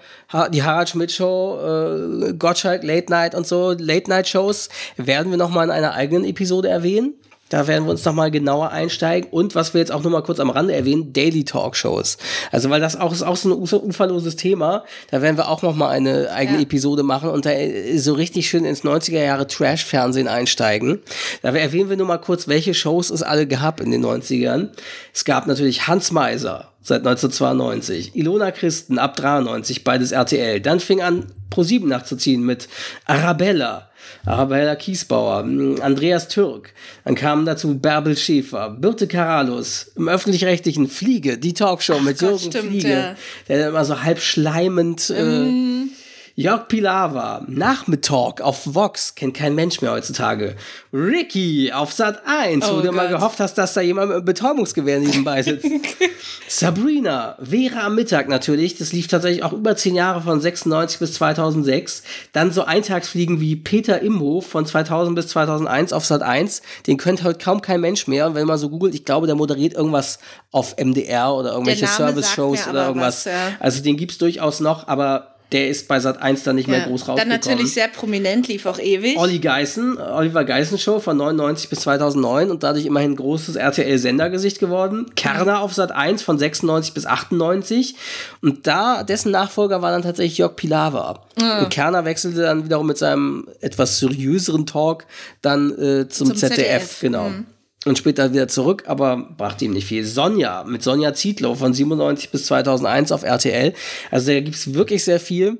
die Harald Schmidt Show, äh, Gottschalk Late Night und so, Late Night Shows werden wir noch mal in einer eigenen Episode erwähnen. Da werden wir uns noch mal genauer einsteigen und was wir jetzt auch noch mal kurz am Rande erwähnen, Daily Talk Shows. Also weil das auch ist auch so ein ufer uferloses Thema. Da werden wir auch noch mal eine eigene Ja. Episode machen und da äh, so richtig schön ins 90er Jahre Trash Fernsehen einsteigen. Da erwähnen wir nur mal kurz, welche Shows es alle gab in den 90ern. Es gab natürlich Hans Meiser seit 1992, Ilona Christen ab 93, beides RTL. Dann fing an Pro7 nachzuziehen mit Arabella. Arabella Kiesbauer, mh, Andreas Türk, dann kamen dazu Bärbel Schäfer, Birte Karalus, im öffentlich-rechtlichen Fliege, die Talkshow mit Gott, Jürgen stimmt, Fliege, ja. der immer so halb schleimend äh, Jörg Pilawa, Nachmittag auf Vox, kennt kein Mensch mehr heutzutage. Ricky auf Sat 1, wo Oh du mal Gott. gehofft hast, dass da jemand mit einem Betäubungsgewehr nebenbei sitzt. [laughs] Sabrina, Vera am Mittag natürlich, das lief tatsächlich auch über zehn Jahre von 96 bis 2006. Dann so Eintagsfliegen wie Peter Imhof von 2000 bis 2001 auf Sat 1, den kennt heute kaum kein Mensch mehr. Und wenn man so googelt, ich glaube, der moderiert irgendwas auf MDR oder irgendwelche Service-Shows oder irgendwas. was, ja. Also den gibt's durchaus noch, aber der ist bei Sat 1 dann nicht mehr Ja. groß Dann rausgekommen. natürlich sehr prominent, lief auch ewig. Olli Geißen, Oliver Geißen Show von 99 bis 2009 und dadurch immerhin großes RTL-Sendergesicht geworden. Kerner auf Sat 1 von 96 bis 98 und da, dessen Nachfolger war dann tatsächlich Jörg Pilawa. Und Kerner wechselte dann wiederum mit seinem etwas seriöseren Talk dann äh, zum, Zum ZDF, ZDF, genau. Und später wieder zurück, aber brachte ihm nicht viel. Sonja mit Sonja Zietlow von 97 bis 2001 auf RTL. Also da gibt's wirklich sehr viel.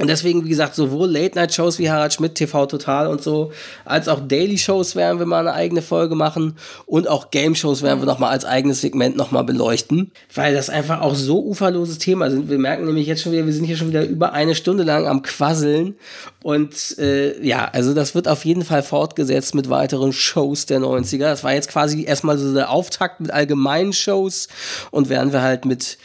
Und deswegen, wie gesagt, sowohl Late-Night-Shows wie Harald Schmidt, TV Total und so, als auch Daily-Shows werden wir mal eine eigene Folge machen und auch Game-Shows werden wir nochmal als eigenes Segment nochmal beleuchten, weil das einfach auch so uferloses Thema sind. Wir merken nämlich jetzt schon wieder, wir sind hier schon wieder über eine Stunde lang am Quasseln und äh, ja, also das wird auf jeden Fall fortgesetzt mit weiteren Shows der 90er. Das war jetzt quasi erstmal so der Auftakt mit allgemeinen Shows und werden wir halt mit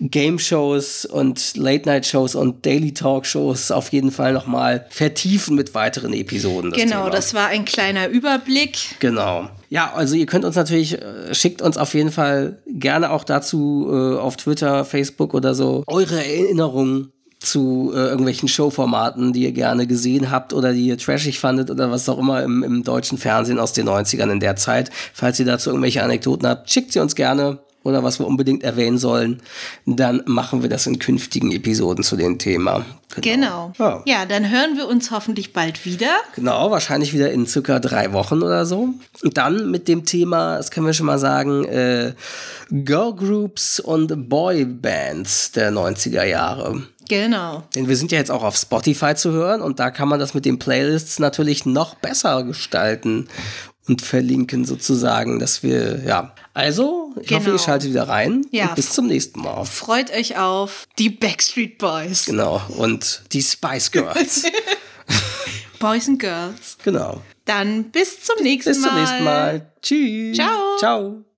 Game-Shows und Late-Night-Shows und Daily-Talk-Shows auf jeden Fall nochmal vertiefen mit weiteren Episoden. das genau, Thema. das war ein kleiner Überblick. Genau. Ja, also ihr könnt uns natürlich, äh, schickt uns auf jeden Fall gerne auch dazu äh, auf Twitter, Facebook oder so eure Erinnerungen zu äh, irgendwelchen Showformaten, die ihr gerne gesehen habt oder die ihr trashig fandet oder was auch immer im, im deutschen Fernsehen aus den 90ern in der Zeit. Falls ihr dazu irgendwelche Anekdoten habt, schickt sie uns gerne oder was wir unbedingt erwähnen sollen, dann machen wir das in künftigen Episoden zu dem Thema. Genau. Ja. Ja, dann hören wir uns hoffentlich bald wieder. Genau, wahrscheinlich wieder in circa drei Wochen oder so. Und dann mit dem Thema, das können wir schon mal sagen, äh, Girlgroups und Boybands der 90er Jahre. Genau. Denn wir sind ja jetzt auch auf Spotify zu hören und da kann man das mit den Playlists natürlich noch besser gestalten und verlinken sozusagen, dass wir, ja. Also, ich hoffe, Genau. ihr schaltet wieder rein Ja. und bis zum nächsten Mal. Freut euch auf die Backstreet Boys. Genau, und die Spice Girls. [laughs] Boys and Girls. genau. Dann bis zum nächsten Bis Mal. zum nächsten Mal. Tschüss. Ciao. Ciao.